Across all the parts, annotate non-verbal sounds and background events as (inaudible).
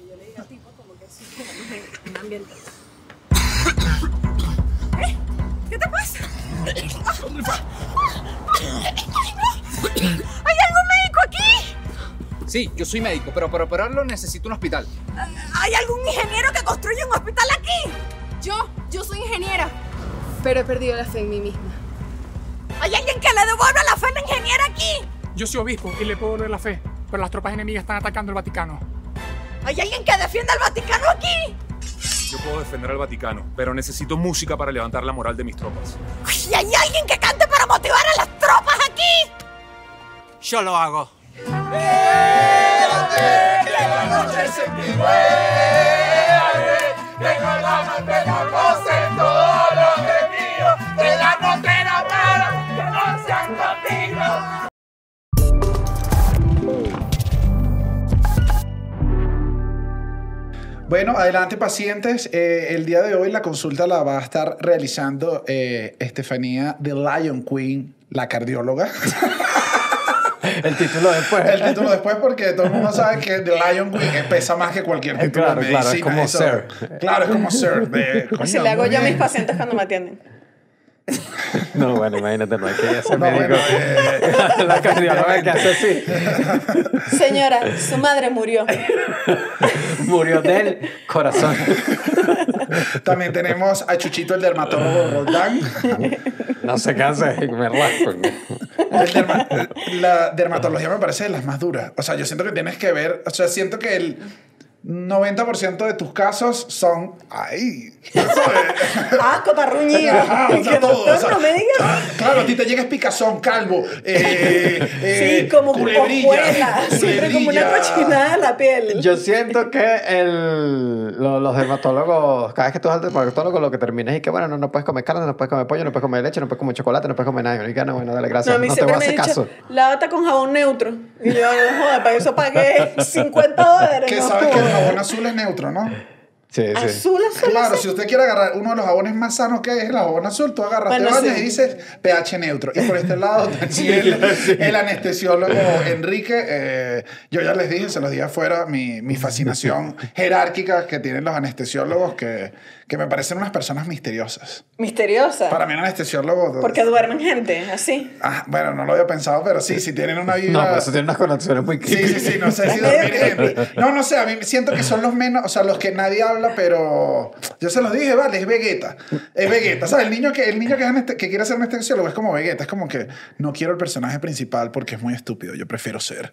que yo le diga tipo como que en un ambiente. ¿Eh? ¿Qué te pasa? ¿Hay algún médico aquí? Sí, yo soy médico, pero para operarlo necesito un hospital. ¿Hay algún ingeniero que construya un hospital aquí? Yo, yo soy ingeniera. Pero he perdido la fe en mí misma. ¿Hay alguien que le devuelva la fe a la ingeniera aquí? Yo soy obispo y le puedo volver la fe, pero las tropas enemigas están atacando el Vaticano. ¿Hay alguien que defienda al Vaticano aquí? Yo puedo defender al Vaticano, pero necesito música para levantar la moral de mis tropas. ¿Y hay alguien que cante para motivar a las tropas aquí? Yo lo hago. Bueno, adelante pacientes. Eh, el día de hoy la consulta la va a estar realizando eh, Estefanía de Lion Queen, la cardióloga. (laughs) El título después. El título después porque todo el mundo sabe que The Lion Queen pesa más que cualquier título Claro, de claro, es medicina. como eso- Sir. Claro, es como Sir. De, (laughs) coño, le hago yo a mis pacientes cuando me atienden. (laughs) No, bueno, imagínate, no hay que ser No, médico. bueno, eh, la cardióloga que hace así. (laughs) Señora, su (laughs) madre murió. Murió del corazón. También tenemos a Chuchito, el dermatólogo Roldán. No sé qué hace, me rasco. El derma- la dermatología me parece de las más duras. O sea, yo siento que tienes que ver, o sea, siento que el 90% de tus casos son, ay, (laughs) ¿sabes? Asco, parruñido. Ajá, (laughs) o sea, Que todo, doctor, o sea, no me digas. ah, Claro, a ti te llega picazón, calvo, eh, eh, Sí, como culebrilla. Siempre como una cochinada en la piel. Yo siento que el, lo- los dermatólogos, cada vez que tú vas al dermatólogo, lo que terminas es que, bueno, no, no puedes comer carne, no puedes comer pollo, no puedes comer leche, no puedes comer chocolate, no puedes comer nada. Y yo, no, bueno, dale No, gracias, a mí no, te voy a me hacer dicho, caso. lávate con jabón neutro. Y yo, no joda, para eso pagué 50 dólares. Que no sabes que el jabón azul es neutro, ¿no? Sí, sí. Azul, azul. Claro, azul. si usted quiere agarrar uno de los jabones más sanos que es el jabón azul, tú agarras, Bueno, te bañas sí. y dices pH neutro. Y por este lado, (laughs) Daniel, el anestesiólogo Enrique, eh, yo ya les dije, se los dije afuera, mi, mi fascinación (laughs) jerárquica que tienen los anestesiólogos, que, que me parecen unas personas misteriosas. Misteriosa. Para mí, un anestesiólogo. Porque duermen gente, así. Ah, bueno, no lo había pensado, pero sí, si tienen una vida. No, pero eso tiene unas connotaciones muy Sí, creepy. sí, sí, no sé si dormir gente. No, no sé, a mí siento que son los menos, o sea, los que nadie habla, pero yo se los dije, vale, es Vegeta. Es Vegeta, ¿sabes? El niño que, el niño que, es aneste- que quiere ser anestesiólogo es como Vegeta, es como que no quiero el personaje principal porque es muy estúpido, yo prefiero ser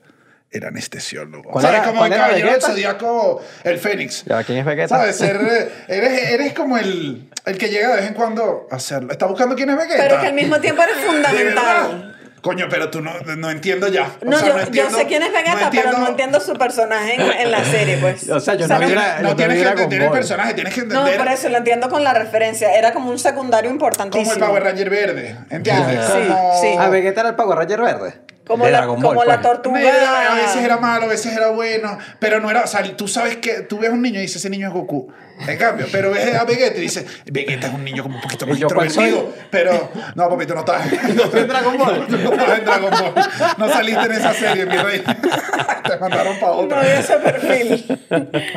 el anestesiólogo. ¿Cuál ¿Sabes? era- como cuál el era caballero del Vegeta? zodiaco, el Fénix. Ya, ¿quién es Vegeta? ¿Sabes? Ser, eh, eres, eres como el, el que llega de vez en cuando a hacerlo. ¿Está buscando quién es Vegeta? Pero que al mismo tiempo eres (laughs) ¿De fundamental. Coño, pero tú no, no entiendo ya. O No, sea, yo, entiendo- yo sé quién es Vegeta, pero no entiendo su personaje en, en la serie, pues. (laughs) O sea, yo no ¿Sabes? vi No, no tienes que entender el personaje, tienes que No, entender por eso lo entiendo con la referencia. Era como un secundario importantísimo. como el Power Ranger verde, ¿entiendes? Sí, como... sí. Ah, Vegeta era el Power Ranger verde. Como la, como la pues. tortuga. Era- a veces era malo, a veces era bueno, pero no era, o sea, tú sabes que tú ves a un niño y dices, ese niño es Goku. En cambio, pero ves a Vegeta y dices, Vegeta es un niño como un poquito más ¿Y yo cuál introvertido, pero no, papito, no estás ¿No en Dragon Ball? (laughs) No estás en Dragon Ball. No saliste en esa serie, mi rey. (laughs) Te mandaron para No otra. había ese perfil.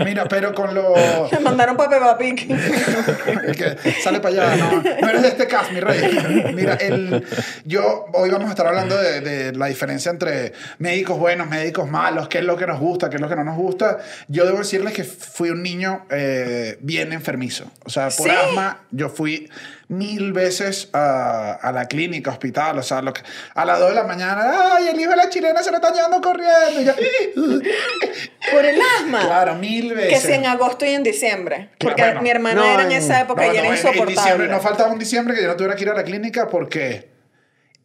Mira, pero con lo Me mandaron para Peppa Pig. El (laughs) que sale para allá, no, no eres de este cast, mi rey. Mira, el, yo hoy vamos a estar hablando de, de la diferencia entre médicos buenos, médicos malos, qué es lo que nos gusta, qué es lo que no nos gusta. Yo debo decirles que fui un niño eh, bien enfermizo. O sea, por ¿Sí? asma, yo fui mil veces a, a la clínica, hospital, o sea, lo que, a las 2 de la mañana, ay, el hijo de la chilena se lo está llevando corriendo. Yo, (laughs) Por el asma. claro, mil veces. Que si en agosto y en diciembre. Porque bueno. mi hermana No, era en esa época No, y era no, en- en insoportable. diciembre, no faltaba un diciembre que yo no tuviera que ir a la clínica porque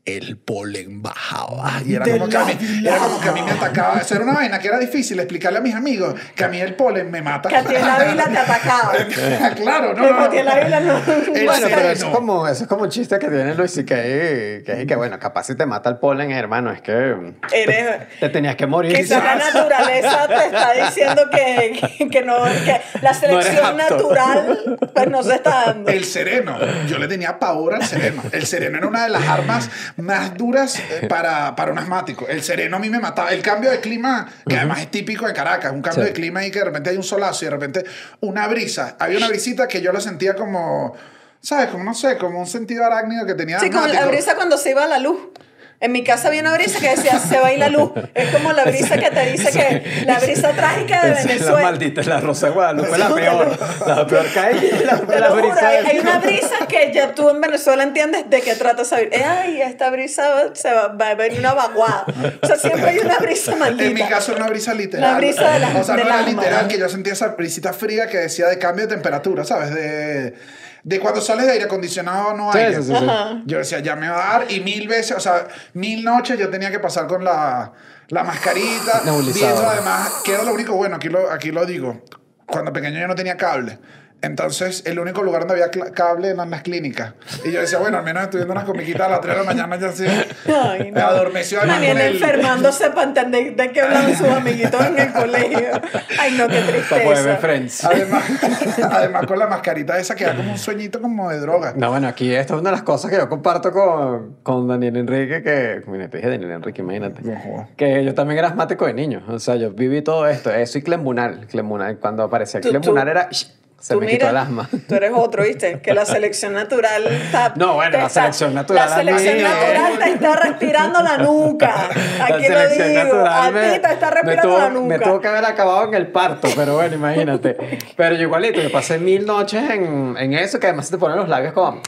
el polen bajaba. Y era como, que a mí, era como que a mí me atacaba. Eso era una vaina que era difícil explicarle a mis amigos que a mí el polen me mata. Que a ti el Ávila te (laughs) atacaba. (laughs) claro, no, Que no, a ti el no. Ávila no. El Bueno, pero eso es, como, eso es como un chiste que tiene Luis y que, que es que, bueno, capaz si te mata el polen, hermano, es que Eres. te tenías que morir. Quizás la (laughs) naturaleza te está diciendo que, que, que no, que la selección natural pues no se está dando. El sereno. Yo le tenía pavor al sereno. El sereno era una de las armas más duras eh, (laughs) para, para un asmático. El sereno a mí me mataba. El cambio de clima, que además es típico de Caracas, un cambio Sí. de clima y que de repente hay un solazo y de repente una brisa. Había una brisita que yo la sentía como, ¿sabes? Como, no sé, como un sentido arácnido que tenía Sí, como la brisa cuando se iba la luz. En mi casa había una brisa que decía, se va a ir la luz. Es como la brisa que te dice que la brisa trágica de Esa es la Venezuela. maldita, la Rosa de Guadalupe, la peor. La peor cae la, Te la juro, brisa. hay, hay una brisa que ya tú en Venezuela entiendes de qué trata esa brisa. Eh, Ay, esta brisa va- se va, va a venir una vaguada. O sea, siempre hay una brisa maldita. En mi caso era una brisa literal. La brisa de la- O sea, no era literal, que yo sentía esa brisita fría que decía de cambio de temperatura, ¿sabes? De, de cuando sales de aire acondicionado no Sí, aire. sí, sí, sí. Yo decía, ya me va a dar. Y mil veces, o sea, mil noches yo tenía que pasar con la, la mascarita. Nebulizador. Viendo además, que era lo único bueno, aquí lo, aquí lo digo. Cuando pequeño yo no tenía cable. Entonces, el único lugar donde había cable eran las clínicas. Y yo decía, bueno, al menos estudiando unas comiquitas a las 3 de la mañana ya sí. Ay, Me no. adormeció Daniel enfermándose para entender de qué hablan sus amiguitos en el colegio. Ay, no, qué (laughs) Para poder ver tristeza. Friends. Además, (laughs) además con la mascarita esa que da como un sueñito como de droga. No, bueno, aquí esto es una de las cosas que yo comparto con, con Daniel Enrique, que, mira, te dije Daniel Enrique, imagínate, No que yo también era asmático de niño, o sea, yo viví todo esto, eso y clemunal, clemunal, cuando aparecía tú- era, se Tú me mira, quitó el asma. Tú eres otro, ¿viste? Que la selección natural está. (laughs) No, bueno, te la está- selección natural La selección natural te está respirando la nuca. (laughs) La Aquí lo selección digo. natural A me- ti te está me respirando tuvo, la Me nuca. tuvo que haber acabado en el parto, pero bueno, imagínate. Pero yo igualito, yo pasé mil noches en, en eso, que además te ponen los labios como con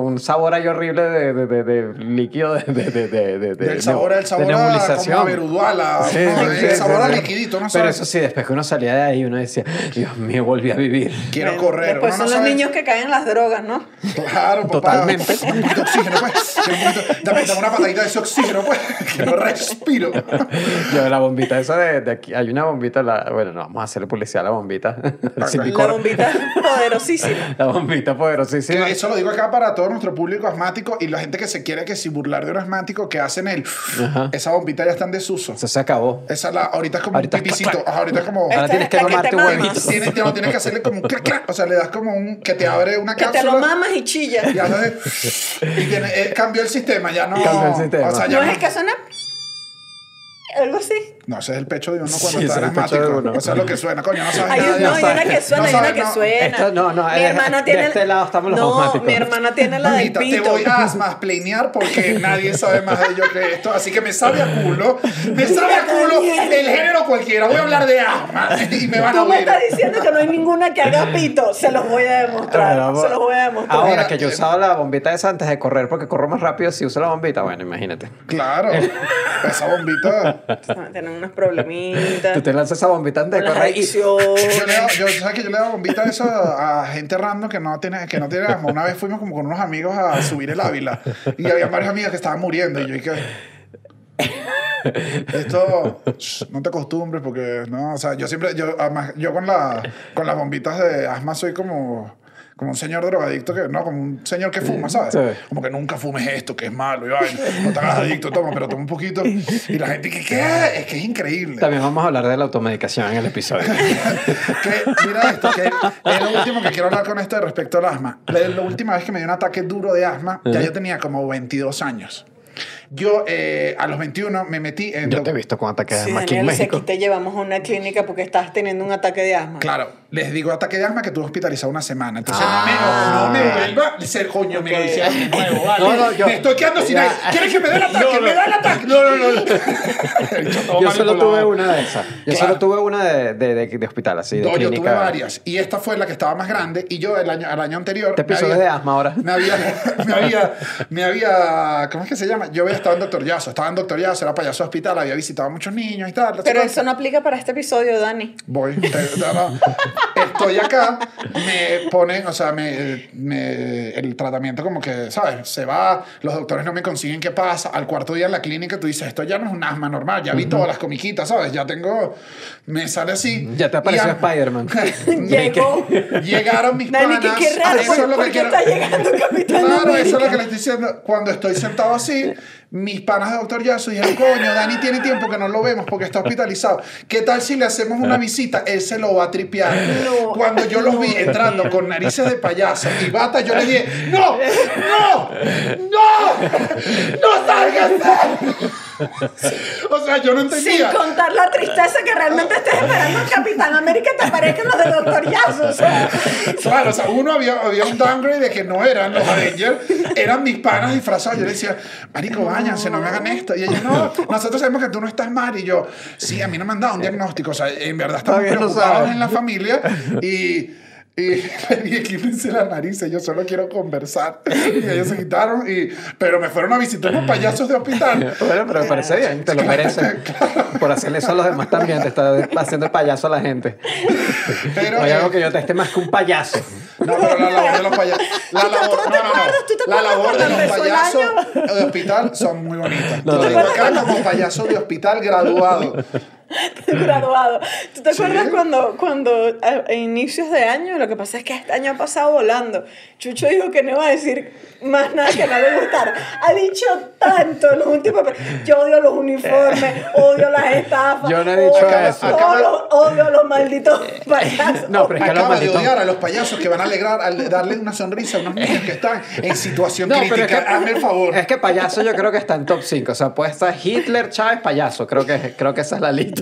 un sabor ahí horrible de, de, de, de líquido de, de, de, de, de- de- Del sabor, el sabor de a, como veruduala, Sí, ¿no? sí, el sí, sabor sí, a liquidito, ¿no Pero sabes? eso sí, después que uno salía de ahí, uno decía, Dios mío, volví a vivir. Quiero Bueno, correr. Después uno son no los sabe- niños que caen en las drogas, ¿no? Claro, papá. Totalmente. Un poquito de oxígeno, pues. Quiero un poquito- Dame, dame una patadita de ese oxígeno, pues. Que no respiro. (laughs) Yo, la bombita esa de, de aquí, hay una bombita, la, bueno, no, vamos a hacerle publicidad a la bombita. (laughs) La bombita poderosísima. La bombita poderosísima. Que eso lo digo acá para todo nuestro público asmático y la gente que se quiere que si burlar de un asmático que hacen el Ajá. esa bombita ya está en desuso. Eso se acabó. Esa la, ahorita es como Ahorita un pipicito. ahorita es como Ahora Esta tienes es que que tomarte te un mamas. huevito. tienes, no, tienes que hacerle como un clac, clac. O sea, le das como un que te abre una Que cápsula. te lo mamas y chilla. y haces- y tiene, eh, cambió el sistema, ya no. Cambió el sistema. O sea, ya No no, es el que suena. Algo así. No, ese es el pecho de uno cuando Sí, está ese es uno. O sea, es lo que suena, coño, no sabes Hay, nada. no, hay una que suena, No hay una que no. suena. Esto- no, no, Mi de- hermana de tiene. este lado estamos los no, mi hermana tiene la del Mamita, te pito. voy a asmasplanear porque (laughs) nadie sabe más de ello que esto. Así que me sabe a culo. Me sabe a culo el género cualquiera. Voy a hablar de asma (laughs) y me van a Tú me estás diciendo que no hay ninguna que haga (laughs) pito. Se los voy a demostrar. Se los voy a demostrar. Ahora Mira, que yo eh, usaba la bombita esa antes de correr, porque corro más rápido si uso la bombita, bueno, imagínate. Claro. Esa bombita. Tienen unos problemitas. (laughs) Tú te lanzas esa bombita de correr y Yo le hago- yo, ¿sabes que yo le hago bombita eso a gente random que no tiene, que no tiene asma? Una vez fuimos como con unos amigos a subir el Ávila y había varios amigos que estaban muriendo y yo dije... Esto shh, no te acostumbres porque no, o sea, yo siempre yo además yo con la con las bombitas de asma soy como como un señor drogadicto que no, como un señor que fuma, ¿sabes? Sí. Como que nunca fumes esto, que es malo, y vaina. no te hagas adicto, toma, pero toma un poquito. Y la gente que ¿qué? Es que es increíble. también vamos a hablar de la automedicación en el episodio. (laughs) que, mira esto, que es lo último que quiero hablar con esto respecto al asma. La, la última vez que me dio un ataque duro de asma, ya yo tenía como 22 años. Yo eh, a los 21 me metí en... Yo te he visto con ataques de Sí, asma aquí en Daniel, si México. aquí te llevamos a una clínica porque estás teniendo un ataque de asma. Claro, les digo ataque de asma que tuve hospitalizado una semana. Entonces Ah. no, me, no me vuelva a ser coño, me lo Ok. hicieron de nuevo, (laughs) ¿vale? No, no, yo- me estoy quedando sin Ya. aire. ¿Quieres que me dé el ataque? ¡Me da el ataque! No, no, no. (laughs) Yo solo tuve una de esas. Yo Claro. solo tuve una de, de, de, de hospital, así, de No, yo tuve varias. Y esta fue la que estaba más grande. Y yo el año, el año anterior. Me episodio de asma ahora. Me había, (laughs) me había, me había, ¿cómo es que se llama? Yo había estado en Doctor Yazo, estaba en Doctor Yazo, era payaso hospital, había visitado a muchos niños y tal. Pero eso no aplica para este episodio, Dani. Voy, te-. Estoy acá, me ponen, o sea, me, me- el tratamiento como que, ¿sabes? Se va, los doctores no me consiguen qué pasa, al cuarto día en la clínica tú dices, esto ya no es un asma normal, ya vi todas las comiquitas, ¿sabes? Ya tengo, me sale así. Ya te apareció Spider-Man. (laughs) Llegó. Llegaron mis Dani, panas. que qué raro. eso es lo ¿Por que quiero. está llegando Capitán Claro, eso es lo América? que le estoy diciendo. Cuando estoy sentado así, mis panas de Doctor Yaso dijeron, coño, Dani tiene tiempo que no lo vemos porque está hospitalizado. ¿Qué tal si le hacemos una visita? Él se lo va a tripear. No. Cuando yo los vi entrando con narices de payaso y bata, yo le dije, ¡No! ¡No! ¡No! ¡No salgas! (laughs) O sea, yo no Sin entendía. contar la tristeza que realmente estés esperando el Capitán América te aparezcan los de Doctor Yazo. O sea, (laughs) Claro, o sea, uno había, había un downgrade de que no eran los Avengers, eran mis panas disfrazados. Yo le decía, Marico, váyanse, no me hagan esto. Y ella, no, nosotros sabemos que tú no estás mal. Y yo, sí, a mí no me han dado un diagnóstico. O sea, en verdad estamos Todavía no preocupados sabes. en la familia. Y. Y le dije, quítense la nariz, yo solo quiero conversar. Y ellos se quitaron, y, pero me fueron a visitar unos payasos de hospital. Bueno, pero me parece bien, te lo mereces. Por hacerle eso a los demás también, te está haciendo el payaso a la gente. Pero, No hay eh, algo que yo te esté más que un payaso. No, pero la labor de los payasos. La labor, ¿tú no, te no, acuerdas? ¿Tú te no. La acuerdas labor de los payasos de hospital son muy bonitas. Lo no, digo no. acá como payaso de hospital graduado. (laughs) graduado. ¿Tú te Sí. acuerdas cuando, cuando a, a inicios de año, lo que pasa es que este año ha pasado volando? Chucho dijo que no iba a decir más nada que no le gustara. Ha dicho tanto en los últimos. Yo odio los uniformes, (laughs) odio las estafas. Yo no he dicho odio, eso. todos los- odio a los malditos payasos. No, pero es que los Acaba de malditos. odiar a los payasos que van a alegrar, al darle una sonrisa a unos niños que están en situación No, pero es crítica. que, Hazme el favor. es que payaso yo creo que está en top 5. O sea, puede estar Hitler, Chávez, payaso. Creo que, creo que esa es la lista.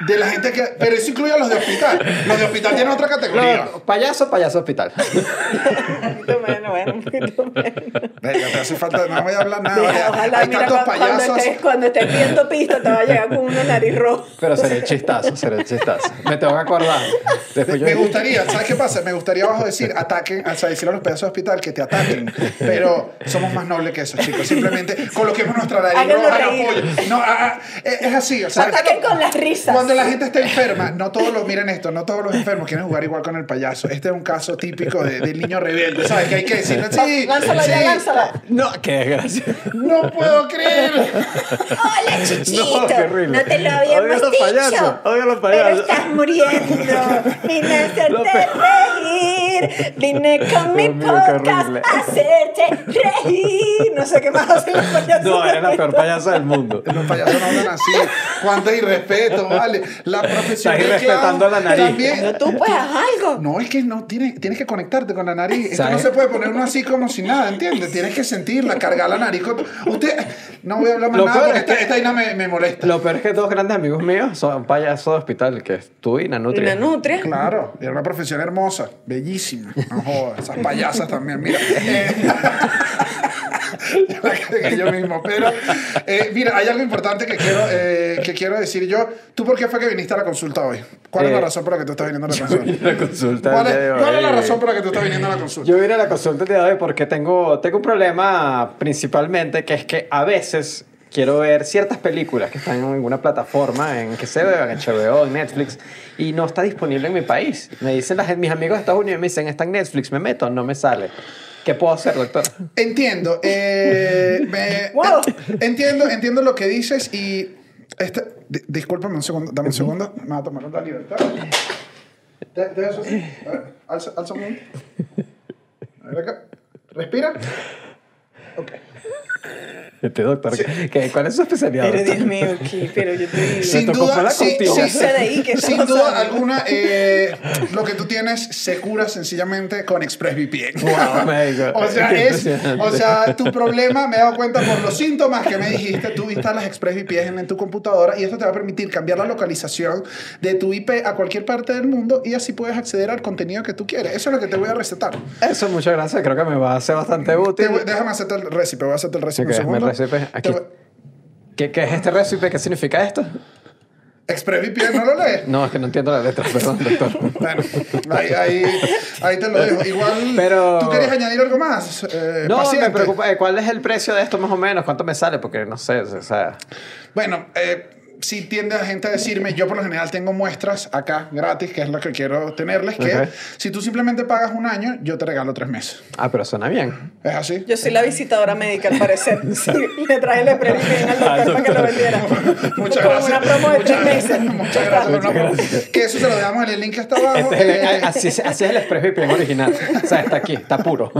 De la gente que. Pero eso incluye a los de hospital. Los de hospital tienen otra categoría. No, payaso, payaso hospital. Un poquito menos, bueno, un poquito menos. Venga, te hace falta. No voy a hablar nada. Vaya. ojalá, Hay mira, tantos cu- cuando payasos. estés, cuando estés viendo pista te va a llegar con una nariz roja. Pero será el chistazo, será el chistazo. Me tengo que acordar. Después yo Me gustaría, ¿sabes qué pasa? Me gustaría abajo decir ataquen, o sea, decirle a los payasos de hospital que te ataquen, pero somos más nobles que eso, chicos. Simplemente coloquemos nuestra nariz roja en reír. apoyo. No, ah, ah, es es así, o sea, Ataquen con las risas. Cuando la gente está enferma, no todos los, miren esto, no todos los enfermos quieren jugar igual con el payaso. Este es un caso típico de- del niño rebelde, ¿sabes? Que hay que decirle, sí, Lánzala ya, sí, lánzala. No, qué desgracia. no puedo creer. Hola, Chuchito. No, qué horrible. No te lo Odio habíamos los dicho. payasos, odio los Pero payasos. estás muriendo. (laughs) A hacerte Lo (laughs) Vine con mi podcast a hacerte reír. No sé qué más hacen los payasos. No, eres la peor payasa del mundo. Los payasos no hablan así. Cuánto irrespeto, vale. La profesión Estás irrespetando la nariz. También, No, tú pues haz algo. No, es que no, tienes, tienes que conectarte con la nariz. Esto no se puede poner uno así como si nada, ¿entiendes? Tienes que sentirla, cargar la nariz. con- Usted, no voy a hablar más Lo nada porque es que- esta, esta vaina me, me molesta. Lo peor es que dos grandes amigos míos son payasos de hospital, que es tú y Nanutria. Una nutria. Claro, era una profesión hermosa, bellísima. No jodas, esas payasas también, mira. Eh, (laughs) yo mismo, pero eh, mira, hay algo importante que quiero, eh, que quiero decir yo. ¿Tú por qué fue que viniste a la consulta hoy? ¿Cuál es Eh, la razón por la que tú estás viniendo a la consulta? La consulta ¿Cuál es, de cuál es la hoy. razón por la que tú estás viniendo a la consulta? Yo vine a la consulta de hoy porque tengo, tengo un problema principalmente que es que a veces quiero ver ciertas películas que están en alguna plataforma, en que se vean, en HBO, en Netflix, y no está disponible en mi país. Me dicen las, mis amigos de Estados Unidos, me dicen, está en Netflix, me meto, no me sale. ¿Qué puedo hacer, doctor? Entiendo. eh, (laughs) me- Wow. en- entiendo, entiendo lo que dices y... Esta, di- discúlpame un segundo, dame un segundo. Me va a tomar la libertad. De, de eso sí. A ver, alza, alza un momento. A ver acá. Respira. Ok. Este doctor, ¿qué- ¿cuál es su especialidad? Pero? Dios mío, ¿qué? Pero yo te digo. Sin duda, sí, contigo. sí, ¿Qué sucede ahí? ¿Qué está sin duda alguna, eh, lo que tú tienes se cura sencillamente con ExpressVPN. Wow, médico. (laughs) o, sea, es, o sea, tu problema, me he dado cuenta por los síntomas que me dijiste, tú instalas ExpressVPN en tu computadora y esto te va a permitir cambiar la localización de tu IP a cualquier parte del mundo y así puedes acceder al contenido que tú quieres. Eso es lo que te voy a recetar. Eso, muchas gracias, creo que me va a ser bastante Te útil. voy- déjame hacerte el recipe, voy a hacerte el recipe Ok, un segundo. me recipe Te aquí. ¿Qué, ¿Qué es este recipe? ¿Qué significa esto? ExpressVPN, ¿no lo lees? No, es que no entiendo la letra, perdón, doctor. (laughs) Bueno, ahí, ahí, ahí te lo dejo. Igual, Pero- ¿tú querías añadir algo más? Eh, No, paciente. me preocupa. eh, ¿Cuál es el precio de esto más o menos? ¿Cuánto me sale? Porque no sé, o sea... Bueno, eh, sí tiende la gente a decirme, yo por lo general tengo muestras acá gratis, que es lo que quiero tenerles, que si tú simplemente pagas un año, yo te regalo tres meses. Ah, pero suena bien. ¿Es así? Yo soy la visitadora médica, al parecer. (laughs) Sí, le traje el premio al doctor para que lo vendiera. (laughs) Muchas Como gracias. una promo de muchas, tres meses. muchas gracias. por una promo. Que eso se lo dejamos en el link que está abajo. Este es el- Eh, así, es- así es el ExpressVPN original. O sea, está aquí, está puro.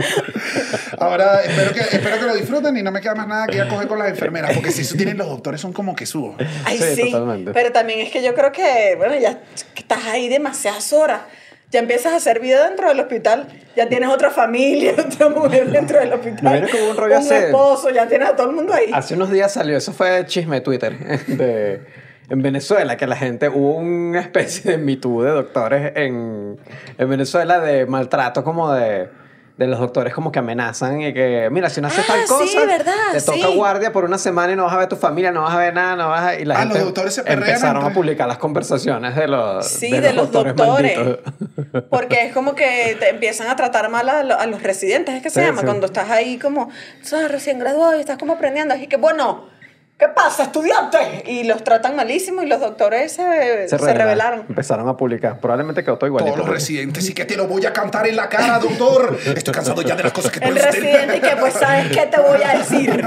ahora, espero que, espero que lo disfruten y no me queda más nada que ir a coger con las enfermeras, porque si eso tienen los doctores, son como que subo. Ay, Sí, sí. totalmente. Pero también es que yo creo que, bueno, ya estás ahí demasiadas horas. ya empiezas a hacer vida dentro del hospital, ya tienes otra familia, (laughs) otra mujer dentro del hospital. Como un rollo hace- esposo, ya tienes a todo el mundo ahí. Hace unos días salió, eso fue chisme de Twitter, (laughs) de, en Venezuela, que la gente, hubo una especie de mitú de doctores en, en Venezuela de maltrato como de, de los doctores como que amenazan y que, mira, si no haces Ah, tal cosa, sí, verdad, te toca sí. guardia por una semana y no vas a ver tu familia, no vas a ver nada, no vas a... Y la Ah, gente los doctores se perrean empezaron a publicar las conversaciones de los, Sí, de, los doctores. Porque es como que te empiezan a tratar mal a, lo- a los residentes, es que se Sí, llama, sí. cuando estás ahí como, sos recién graduado y estás como aprendiendo, así que bueno, ¿qué pasa, estudiante? Y los tratan malísimo y los doctores se, se, revelaron, rebelaron. Empezaron a publicar. Probablemente quedó todo igualito. Todos los residentes, y que te lo voy a cantar en la cara, doctor. Estoy cansado ya de las cosas que tú El residente y que pues sabes qué te voy a decir.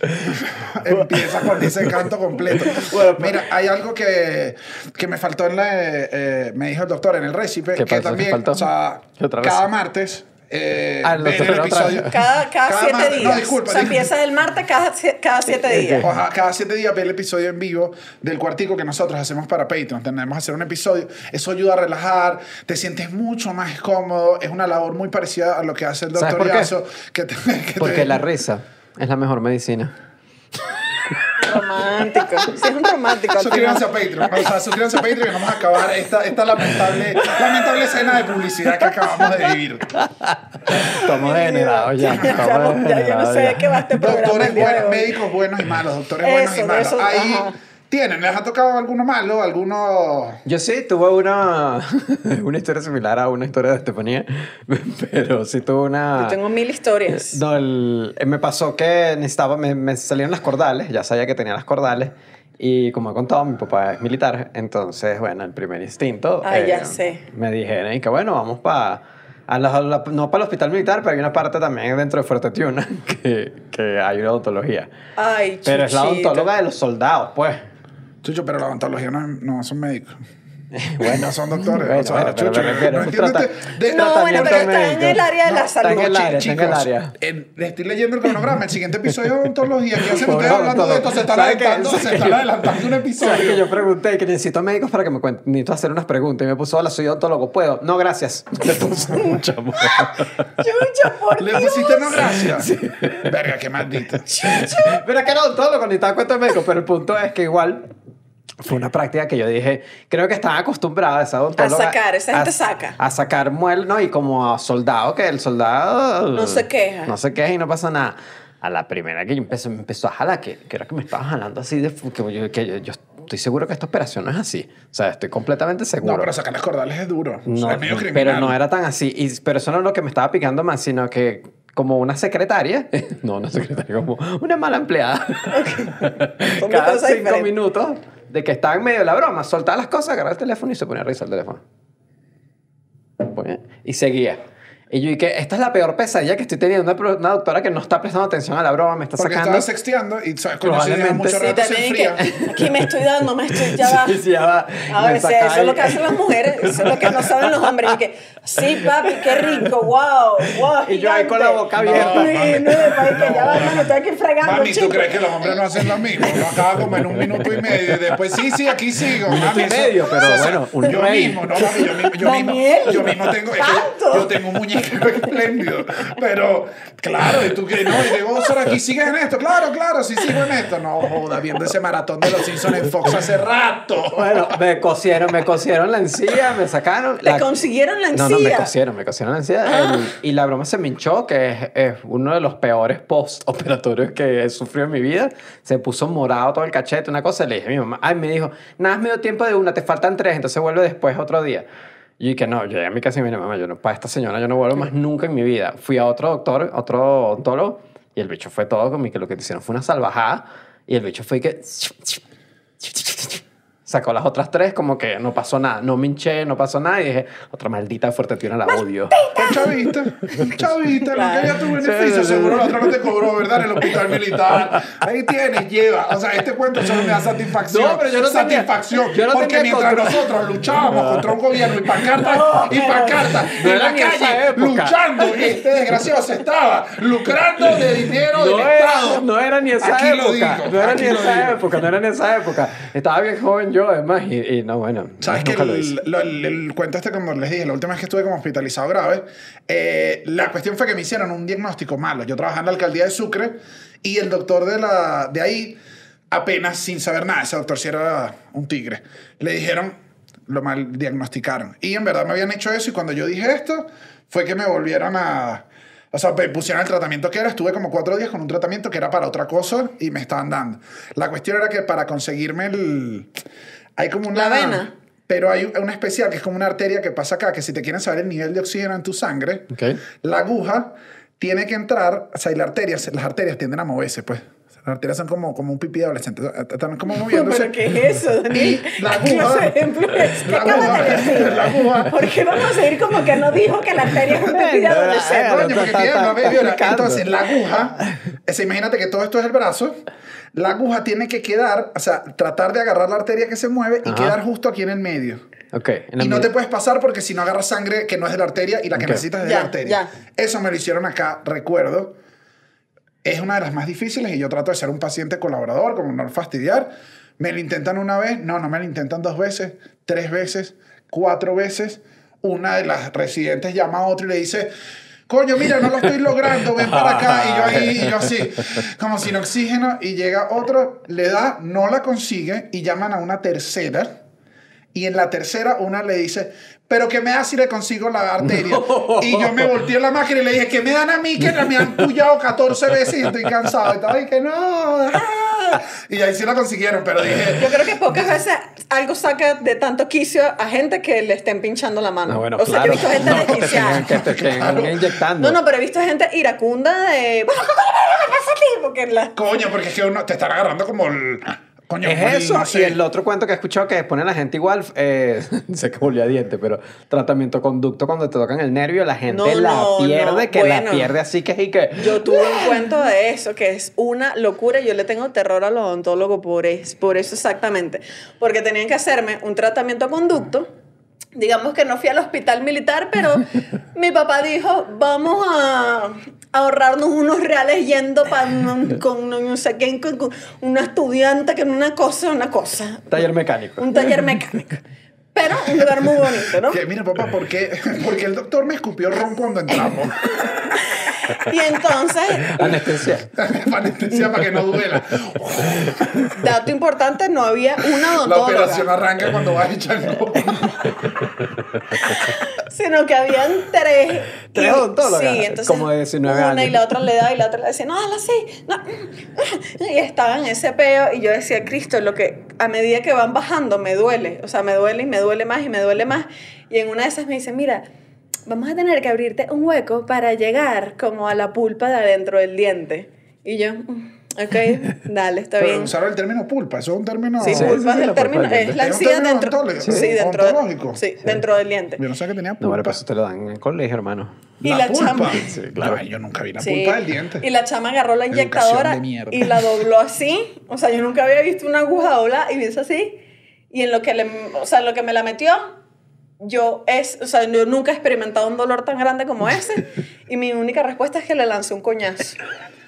(laughs) Empieza con ese canto completo. pues- Mira, hay algo que, que me faltó en la. eh, eh, me dijo el doctor en el récipe, ¿Qué que pasó? ¿Qué también, faltó? o sea, cada martes. Eh, Ah, doctor el episodio. Cada, cada, Cada siete martes- días. no, disculpa, o sea, empieza el martes cada, sie- cada siete días. Ojalá cada siete días ver el episodio en vivo del cuartico que nosotros hacemos para Patreon. Tenemos que hacer un episodio. Eso ayuda a relajar, te sientes mucho más cómodo. Es una labor muy parecida a lo que hace el ¿Sabes doctor? Yazo. Que te- que te- Porque la risa es la mejor medicina. Romántico. Sí, es un romántico. Suscríbanse a. Patreon. O sea, suscríbanse a Patreon y vamos a acabar esta, esta lamentable, lamentable escena de publicidad que acabamos de vivir. Estamos degenerados ya. Ya, estamos ya, yo no sé ya. de qué va este programa. Doctores buenos, médicos buenos y malos, doctores buenos y Eso, malos. eso, Ahí ajá. Tienen, ¿les ha tocado alguno malo? ¿Alguno...? Yo sí tuve una, (laughs) una historia similar a una historia de Estefanía, (laughs) pero sí tuve una... Yo tengo mil historias. No, el- eh, me pasó que necesitaba, me, me salieron las cordales, ya sabía que tenía las cordales, y como he contado, mi papá es militar, entonces, bueno, el primer instinto... Ah, ya sé. Me dijeron y que, bueno, vamos para... no para el hospital militar, pero hay una parte también dentro de Fuerte Tiuna (laughs) que, que hay una odontología. Ay, Pero es la odontóloga de los soldados, pues. Chucho, pero la odontología no, no son médicos. (laughs) Bueno, No son doctores. Bueno, o sea, bueno, pero Chucho, refiero, no entiendes de- No, bueno, pero está en el área de la salud. está en el área, está en el área. en- le estoy leyendo el cronograma. El siguiente episodio de odontología. ¿Qué hacen (laughs) ustedes hablando de esto? Se están adelantando, se ¿Sabe están adelantando un ¿Sabes que episodio. yo pregunté que necesito médicos para que me cuenten? Necesito hacer unas preguntas. Y me puso, hola, soy odontólogo. ¿Puedo? No, gracias. (laughs) Le puso mucho amor. Chucha, por ¿Le pusiste no gracias? Verga, qué maldito. Pero es que era odontólogo, necesitaba cuenta de médico. Pero el punto es que igual fue una práctica que yo dije, creo que estaba acostumbrada esa odontóloga. A sacar, esa gente a- saca. A sacar mueble, ¿no? Y como a soldado, que el soldado... No se queja. No se queja y no pasa nada. A la primera que yo empecé, me empezó a jalar, que, que era que me estaba jalando así, de, que, yo, que yo, yo estoy seguro que esta operación no es así. O sea, estoy completamente seguro. No, pero sacar las cordales es duro. No, es medio criminal. pero no era tan así. Y, pero eso no es lo que me estaba picando más, sino que como una secretaria, (laughs) no una secretaria, como una mala empleada, dos (laughs) cada cinco diferentes. minutos de que estaba en medio de la broma, soltaba las cosas, agarraba el teléfono y se ponía a revisar el teléfono. Ponía- Y seguía. Y yo, y que esta es la peor pesadilla que estoy teniendo. Una, doctora que no está prestando atención a la broma, me está Porque sacando. estaba sexteando y sabes, coño, si mucho sí, rato se también enfría. que aquí me estoy dando, me estoy ya (laughs) va. Sí, sí, ya va. A saca eso es lo que hacen las mujeres, eso es lo que no saben los hombres. Y que, sí, papi, qué rico, wow, wow. Y yo ahí con la boca abierta. No, No, mami. no, papi, que ya va, hermano, estoy aquí fregando, Mami, ¿tú crees que los hombres no hacen lo mismo? Lo acaba como en un minuto y medio y después, sí, sí, aquí sigo. Minuto Mami, y medio, pero bueno, un yo mismo, no, mami, yo mismo, yo mismo, yo mismo tengo, yo tengo un muñeco (laughs) espléndido, pero claro, y tú que no, y digo, Sara, aquí sigues en esto, claro, claro, sí sigo en esto. No, joda, viendo ese maratón de los Simpsons en Fox hace rato. Bueno, me cosieron, me cosieron la encía, me sacaron. ¿Te la- consiguieron la No, no, me encía? cosieron, me cosieron la encía. Ah. El- y la broma se me hinchó, que es, es uno de los peores post-operatorios que he sufrido en mi vida. Se puso morado todo el cachete, una cosa. Le dije a mi mamá, ay, me dijo, nada, es medio tiempo de una, te faltan tres, entonces vuelve después otro día. Y dije, no, yo llegué a mi casa y dije, mamá, yo no, para esta señora yo no vuelvo más nunca en mi vida. Fui a otro doctor, otro odontólogo, y el bicho fue todo conmigo, que lo que te hicieron fue una salvajada. Y el bicho fue que sacó las otras tres como que no pasó nada, no me hinché, no pasó nada y dije, otra maldita fuerte tiuna la odio. Con chavista, chavista, lo que haya tu beneficio, seguro la otra no te cobró, ¿verdad? En el hospital militar. Ahí tienes, lleva. O sea, este cuento solo me da satisfacción. No, pero yo no tenía- satisfacción. yo no porque tenía mientras control. nosotros luchábamos contra un gobierno y pancartas No, y pancartas No en la calle luchando, este desgraciado se estaba lucrando de dinero del No era, Estado. no era ni esa Aquí época. digo, no era ni esa digo. época, no era ni esa época. Estaba bien joven yo yo, además, y, y no, bueno. ¿Sabes que el, lo- el- el cuento este, como les dije, la última vez que estuve como hospitalizado grave, eh, la cuestión fue que me hicieron un diagnóstico malo. Yo trabajaba en la alcaldía de Sucre y el doctor de, la, de ahí, apenas sin saber nada, ese doctor sí era un tigre, le dijeron, lo mal diagnosticaron. Y en verdad me habían hecho eso y cuando yo dije esto, fue que me volvieron a... O sea, me pusieron el tratamiento que era. Estuve como cuatro días con un tratamiento que era para otra cosa y me estaban dando. La cuestión era que para conseguirme el... Hay como una... La vena. Pero hay una especial que es como una arteria que pasa acá, que si te quieren saber el nivel de oxígeno en tu sangre, Ok. la aguja tiene que entrar, o sea, y la arteria, las arterias tienden a moverse, pues. Las arterias son como, como un pipí de adolescente, están como moviéndose. ¿Pero qué es eso, Daniel? (laughs) La ¿Qué clase aguja. de ejemplo es? ¿Qué La aguja. de decir? La aguja. ¿Por qué vamos a seguir como que no dijo que la arteria es un pipí de adolescente? Coño, porque tiene. Entonces, la aguja, imagínate que todo esto es el brazo. La aguja tiene que quedar, o sea, tratar de agarrar la arteria que se mueve y Ajá. quedar justo aquí en el medio. Ok. en la Y no te puedes pasar porque si no agarras sangre que no es de la arteria y la que Ok. necesitas es de Ya, la arteria. ya. Eso me lo hicieron acá, recuerdo. Es una de las más difíciles y yo trato de ser un paciente colaborador, como no fastidiar. Me lo intentan una vez, no, no me lo intentan dos veces, tres veces, cuatro veces. Una de las residentes llama a otro y le dice, coño, mira, no lo estoy logrando, ven para acá. Y yo ahí, yo así, como sin oxígeno. Y llega otro, le da, no la consigue y llaman a una tercera. Y en la tercera, una le dice, pero que me da si le consigo la arteria. Y yo me volteé en la máquina y le dije, que me dan a mí, que me han puyado 14 veces y estoy cansado. Y estaba ahí que no. ah. Y ahí sí la consiguieron, pero dije, Yo creo que pocas veces algo saca de tanto quicio a gente que le estén pinchando la mano. No, bueno, o sea, claro. que he visto gente No, que te desquiciada. que te tengan inyectando. No, no, pero he visto gente iracunda de... Coño, porque es que uno te están agarrando como el. Coño, Es eso, no sé. y el otro cuento que he escuchado que pone la gente igual, eh, (laughs) sé que volvió a diente, pero tratamiento conducto cuando te tocan el nervio, la gente No, la no, pierde, no, que la pierde así que y que... Yo tuve un (laughs) cuento de eso, que es una locura. y Yo le tengo terror al odontólogo por, es, por eso exactamente. Porque tenían que hacerme un tratamiento conducto. Digamos que no fui al hospital militar, pero mi papá dijo, vamos a ahorrarnos unos reales yendo pa- con no sé quién, con, con una estudiante, que una cosa, una cosa. Taller mecánico. Un taller mecánico. Pero un lugar muy bonito, ¿no? Que, mira, papá, ¿por qué? (laughs) Porque el doctor me escupió ron cuando entramos. (laughs) Y entonces, Anestesia. (laughs) anestesia, para que no duela. dato importante, no había una La odontóloga. operación arranca cuando vas echando. Sino que habían tres. (laughs) Tres odontólogas, Sí, entonces. como de 19 una años. y la otra le da y la otra le decía, no, hazla así. No. (laughs) Y estaban en ese peo y yo decía, Cristo, lo que a medida que van bajando me duele. O sea, me duele y me duele más y me duele más. Y en una de esas me dice, mira, vamos a tener que abrirte un hueco para llegar como a la pulpa de adentro del diente. Y yo, "Mm, ok, dale, está Pero bien. usaron el término pulpa, eso es un término. Sí, Sí, pulpa sí, es sí, el término, es la ¿Es un encía dentro, sí, dentro, ¿Ontológico? sí, dentro del diente. Yo no sé que tenía pulpa. No, pero eso te lo dan en el colegio, hermano. Y la, la pulpa. chama- Sí, (laughs) claro. Ay, yo nunca vi la Sí. pulpa del diente. Y la chama agarró la inyectadora y la dobló así. O sea, yo nunca había visto una aguja doblada y me hizo así. Y en lo que, le, o sea, en lo que me la metió, yo, es, o sea, yo nunca he experimentado un dolor tan grande como ese. (laughs) Y mi única respuesta es que le lancé un coñazo.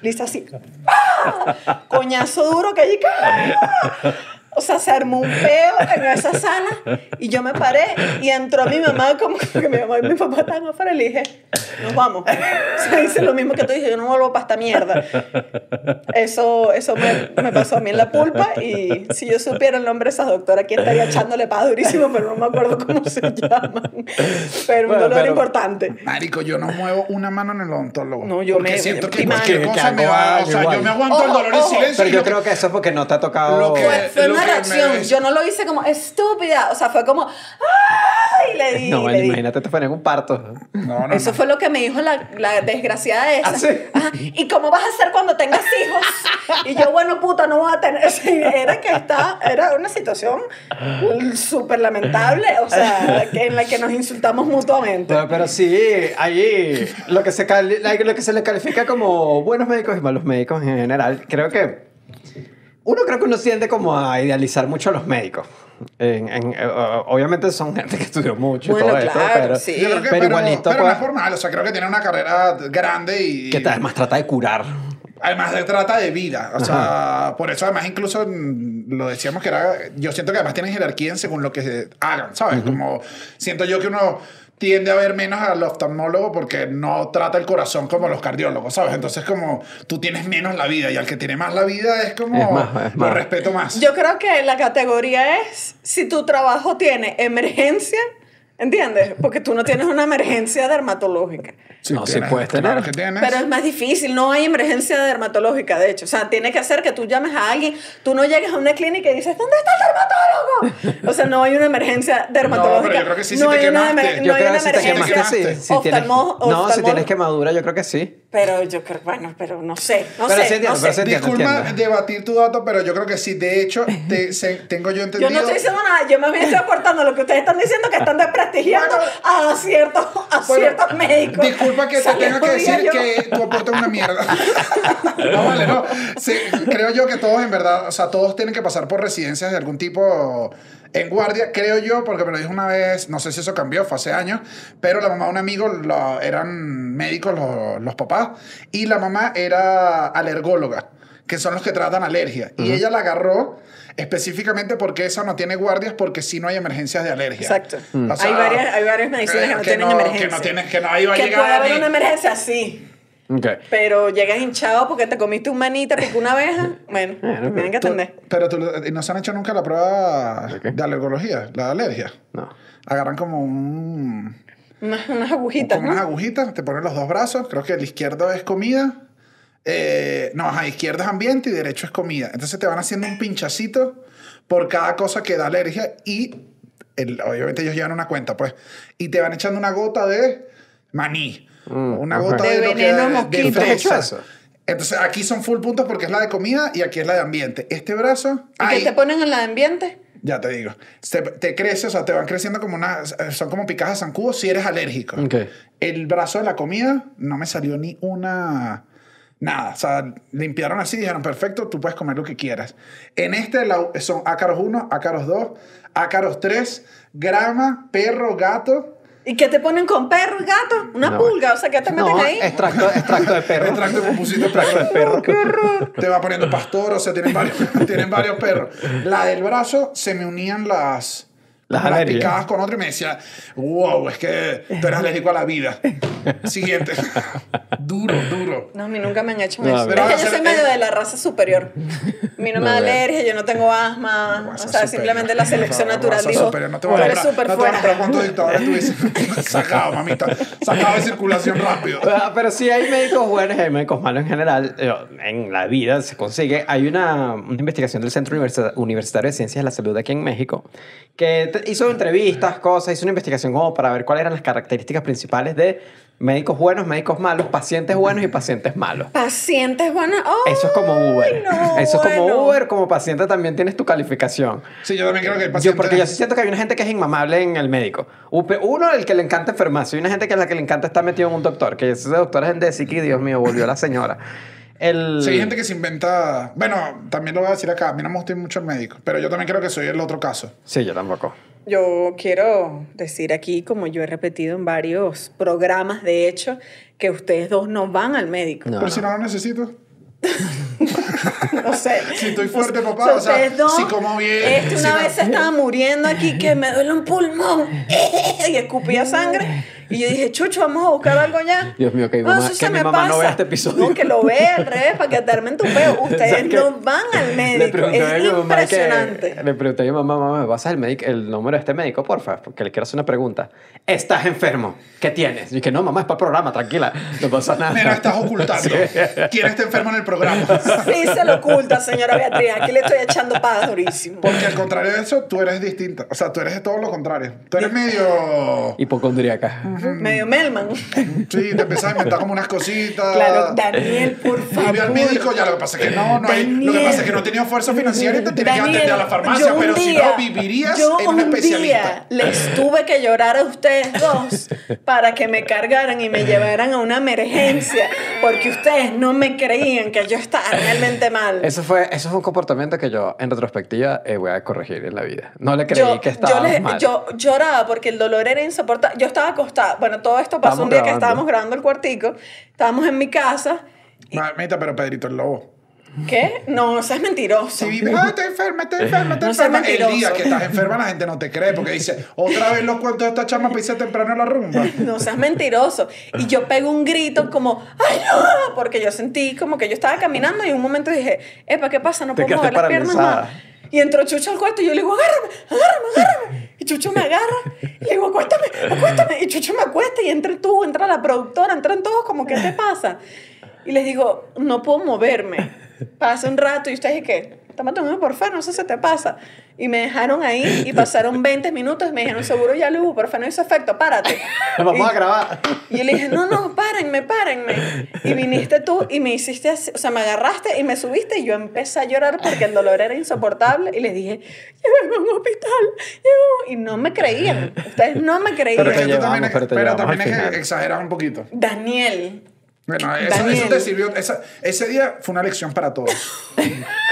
Hice así. ¡Ah! Coñazo duro que allí. ¡ah! O sea, se armó un peo en esa sala y yo me paré y entró mi mamá como que mi mamá y mi papá estaban afuera y le dije, nos vamos. O sea, hice lo mismo que tú dije, yo no vuelvo para esta mierda. Eso, eso me, me pasó a mí en la pulpa y si yo supiera el nombre de esa doctora, aquí estaría echándole paz durísimo, pero no me acuerdo cómo se llaman. Pero un Bueno, dolor pero- importante. Marico, yo no muevo una mano en el odontólogo. No, yo porque me- siento que cualquier cosa Que me va. O sea, igual. yo me aguanto el Ojo, dolor en silencio. Pero yo que- creo que eso es porque no te ha tocado... Lo que- Fue, fue lo una reacción. Yo no lo hice como estúpida. O sea, fue como. ¡Ay! Le di. No, le bueno, di. imagínate te ponen un parto. No, no, Eso no. fue lo que me dijo la, la desgraciada esa. ¿Ah, sí? Ajá. ¿Y cómo vas a hacer cuando tengas hijos? Y yo, bueno, puta, no voy a tener. (laughs) Sí, era que está, era una situación súper lamentable, o sea, que- en la que nos insultamos mutuamente. Pero, pero sí, allí lo que, se cali- lo que se le califica como buenos médicos y malos médicos en general, creo que uno creo que uno tiende como a idealizar mucho a los médicos. En- en- eh, obviamente son gente que estudió mucho y Bueno, todo esto, claro, pero, sí. Yo creo que, pero pero, igualito pero no pues, es por mal, o sea, creo que tiene una carrera grande y. que además trata de curar. Además, de trata de vida. O sea, por eso, además, incluso lo decíamos que era, yo siento que además tienen jerarquía en según lo que hagan, ¿sabes? Como siento yo que uno tiende a ver menos al oftalmólogo porque no trata el corazón como los cardiólogos, ¿sabes? Entonces como tú tienes menos la vida y al que tiene más la vida es como Es más, es lo respeto más. Yo creo que la categoría es si tu trabajo tiene emergencia, ¿entiendes? Porque tú no tienes una emergencia dermatológica. No, sí puedes claro tener. que. Pero es más difícil, no hay emergencia dermatológica, de hecho. O sea, tiene que hacer que tú llames a alguien, tú no llegues a una clínica y dices, ¿dónde está el dermatólogo? O sea, no hay una emergencia (laughs) dermatológica. pero yo creo que sí, si no te hay una, quemaste. emer- Yo no hay una que si te emergencia quemaste, sí. Si tienes, oftalmo- no, si tienes quemadura, yo creo que sí. Pero yo creo, bueno, pero no sé, no Pero sé, entiendo, no pero sé. sí entiendo, Disculpa entiendo. debatir tu dato, pero yo creo que sí. De hecho, te- (laughs) se- tengo yo Yo entendido. no estoy diciendo nada, yo más bien estoy aportando lo que ustedes están diciendo que están desprestigiando a ciertos, a Bueno, ciertos médicos. Disculpa que te tenga que decir yo- que tu aporte es una mierda. (laughs) no, vale, no. Sí, creo yo que todos, en verdad, o sea, todos tienen que pasar por residencias de algún tipo en guardia. Creo yo, porque me lo dijo una vez, no sé si eso cambió, fue hace años, pero la mamá de un amigo lo- eran médicos los, los papás y la mamá era alergóloga, que son los que tratan alergia. Y ella la agarró específicamente porque esa no tiene guardias, porque si no hay emergencias de alergia. Exacto. O sea, hay, varias, hay varias medicinas que no tienen emergencia. Que no, tienes, que no iba a Que llegar puede haber ni- una emergencia, sí. Pero llegas hinchado porque te comiste un manita, picó una abeja. (laughs) Bueno, Bueno, te tienen que Tú- atender. pero tú, no se han hecho nunca la prueba ¿De de alergología, la de alergia. No. Agarran como un, Unas, unas agujitas, como unas ¿no? agujitas, te ponen los dos brazos. Creo que el izquierdo es comida. Eh, no, ajá, izquierdo es ambiente y derecho es comida. Entonces te van haciendo un pinchacito por cada cosa que da alergia y el- obviamente ellos llevan una cuenta, pues. Y te van echando una gota de maní. Mm, una gota De de, lo veneno de mosquito. Entonces aquí son full puntos porque es la de comida y aquí es la de ambiente. Este brazo. ¿Y ahí- qué te ponen en el ambiente? ya te digo. Se- te crece, o sea, te van creciendo como una. Son como picadas de zancudo si eres alérgico. Ok. El brazo de la comida no me salió ni una. Nada. O sea, limpiaron así y dijeron, perfecto, tú puedes comer lo que quieras. En este la- son ácaros 1, ácaros 2, ácaros 3, grama, perro, gato. ¿Y qué te ponen con perro y gato? Una No. pulga, o sea, ¿qué te meten No, ahí? extracto, extracto de perro. Extracto de pupusito (laughs) de perro. perro. Te va poniendo pastor, o sea, tienen varios, (laughs) tienen varios perros. La del brazo se me unían las, Las picadas con otro y me decía, wow, es que tú eres alérgico a la vida. (laughs) Siguiente. (laughs) duro, duro. No, a mí nunca me han hecho No, eso. pero es que yo soy medio de la raza superior. A mí no me (laughs) No, da bueno. alergia, yo no tengo asma. O sea, superior. simplemente la selección Raza natural dijo, superior. No te voy a nombrar, no te voy a cuántos dictadores tuviste. Sacado, mamita. Sacado de circulación rápido. Ah, Pero sí hay médicos buenos y hay médicos malos en general. En la vida se consigue. Hay una, una investigación del Centro Universi- Universitario de Ciencias de la Salud aquí en México que te- hizo entrevistas, cosas, hizo una investigación como para ver cuáles eran las características principales de médicos buenos, médicos malos, pacientes buenos y pacientes malos. Pacientes, bueno. ¡ay, Eso es como Uber. no, Eso es como bueno! Uber, como paciente también tienes tu calificación. Sí, yo también creo que el Yo, paciente... porque yo sí siento que hay una gente que es inmamable en el médico. Uno, el que le encanta enfermarse. Y una gente que a la que le encanta estar metido en un doctor. Que ese doctor es en y Dios mío, volvió la señora. El... Sí, hay gente que se inventa... Bueno, también lo voy a decir acá. A mí no me gusta ir mucho el médico. Pero yo también creo que soy el otro caso. Sí, yo tampoco. Yo quiero decir aquí, como yo he repetido en varios programas, de hecho, que ustedes dos no van al médico. No, pero si no lo necesito. (laughs) No sé. Si estoy fuerte, papá, o sea, ustedes dos, si como bien, Este si una no- vez se estaba muriendo aquí, que me duele un pulmón. (laughs) Y escupía sangre. Y yo dije, Chucho, vamos a buscar algo ya. (laughs) Dios mío, que mi No, mamá- eso que se mi me mamá no pasa. vea este episodio. No, que lo vea al revés, para que te armen tu peo. (laughs) Ustedes no van al médico. Es mamá que- impresionante. le pregunté a mi mamá, mamá, ¿me pasas el, médico, el número de este médico, porfa? Porque le quiero hacer una pregunta. ¿Estás enfermo? ¿Qué tienes? Y dije, no, mamá, es para el programa, tranquila. No pasa nada. Me lo estás ocultando. (laughs) ¿Quién está enfermo en el programa? Sí se lo oculta, señora Beatriz. Aquí le estoy echando padas durísimo. Porque al contrario de eso, tú eres distinta. O sea, tú eres de todo lo contrario. Tú eres medio... Hipocondríaca. Medio Melman. Sí, te empiezas a inventar como unas cositas. Claro, Daniel, por favor. Fui al médico, ya lo que pasa es que no, no hay. Lo que Daniel. pasa es que no tenía fuerza financiera y te tenía que Daniel, atender a la farmacia, yo pero si día- no, vivirías yo en un un especialista. día les tuve que llorar a ustedes dos para que me cargaran y me llevaran a una emergencia porque ustedes no me creían que yo estaba realmente mal. Eso fue, eso fue un comportamiento que yo, en retrospectiva, eh, voy a corregir en la vida. No le creí que estaba yo, les- mal. yo lloraba porque el dolor era insoportable. Yo estaba acostada. Bueno, todo esto pasó Estábamos un día que grabando. estábamos grabando el cuartico. Estábamos en mi casa. Mamita, pero Pedrito el lobo. ¿Qué? No, es mentiroso. Si vives, ah, estoy enferma, estoy enferma, estoy No seas enferma. El mentiroso. día que estás enferma, la gente no te cree porque dice, otra vez los cuentos de esta chama irse temprano a la rumba. (laughs) No seas mentiroso. Y yo pego un grito como, ¡ay, no! Porque yo sentí como que yo estaba caminando y en un momento dije, Epa, ¿qué pasa? No Te puedo mover las piernas más. Y entró Chucho al cuarto y yo le digo, agárrame, agárrame, agárrame. Y Chucho me agarra y le digo, acuéstame, acuéstame. Y Chucho me acuesta y entra tú, entra la productora, entran todos como, ¿qué te pasa? Y les digo, no puedo moverme. Pasa un rato y ustedes, ¿qué? Tómate un porfa, no sé si te pasa. Y me dejaron ahí y pasaron (laughs) 20 minutos y me dijeron, seguro ya lo hubo, porfa, no hizo efecto, párate. (laughs) Vamos Y- a grabar. y yo le dije, no, no, (laughs) párenme, párenme. Y viniste tú y me hiciste así, o sea, me agarraste y me subiste y yo empecé a llorar porque el dolor era insoportable y les dije, llévenme a un hospital. llévenme". Y no me creían, ustedes no me creían. Pero, que tú también, es- pero pero llevamos también exageras un poquito. Daniel, Bueno, eso, Daniel. eso te sirvió. esa- ese día fue una lección para todos.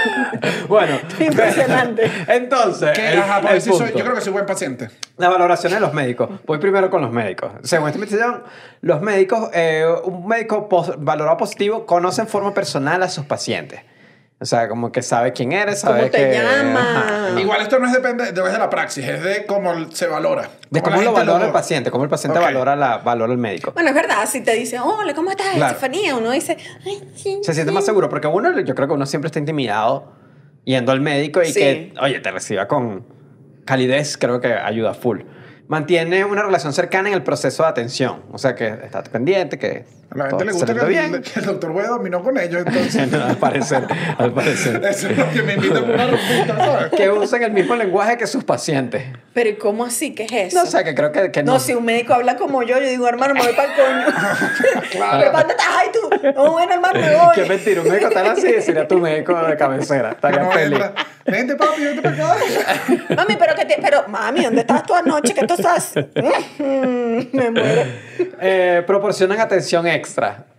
(laughs) Bueno, (laughs) Impresionante. Entonces, el- ajá, el soy- yo creo que soy buen paciente. La valoración de los médicos. Voy primero con los médicos. Según esta investigación, los médicos, eh, un médico pos- valorado positivo conoce en forma personal a sus pacientes. O sea, como que sabe quién eres, sabe ¿Cómo te que... llamas? Ajá. Igual esto no es depende es de la praxis, es de cómo se valora. De la cómo lo valora el paciente, cómo el paciente valora, la, valora el médico. Bueno, es verdad, si te dicen, hola, ¿cómo estás, Claro. Estefanía? Uno dice, ay, sí. Se siente más seguro, porque uno, yo creo que uno siempre está intimidado yendo al médico y Sí. que, oye, te reciba con calidez, creo que ayuda full. Mantiene una relación cercana en el proceso de atención, o sea, que está pendiente, que A la gente le está gusta que el, (laughs) que el doctor Wea dominó con ellos, entonces. No, (laughs) al parecer, al parecer. (laughs) Eso es lo que me invita a una rumbita, ¿sabes? que usan el mismo lenguaje que sus pacientes. Pero ¿y cómo así? ¿Qué es eso? No sé, que creo que, que no. No, si un médico habla como yo, yo digo, hermano, me voy para el coño. Pero ¿para dónde estás? Ay, tú. No, bueno, hermano, me voy. Qué mentira, un médico tan así sería tu médico de cabecera. Estaría No, feliz. entra. Vente, papi, vente para acá. Mami, pero que te, pero mami, ¿dónde estabas tú anoche? ¿Qué tú estás? me muero. Eh, proporcionan atención extra,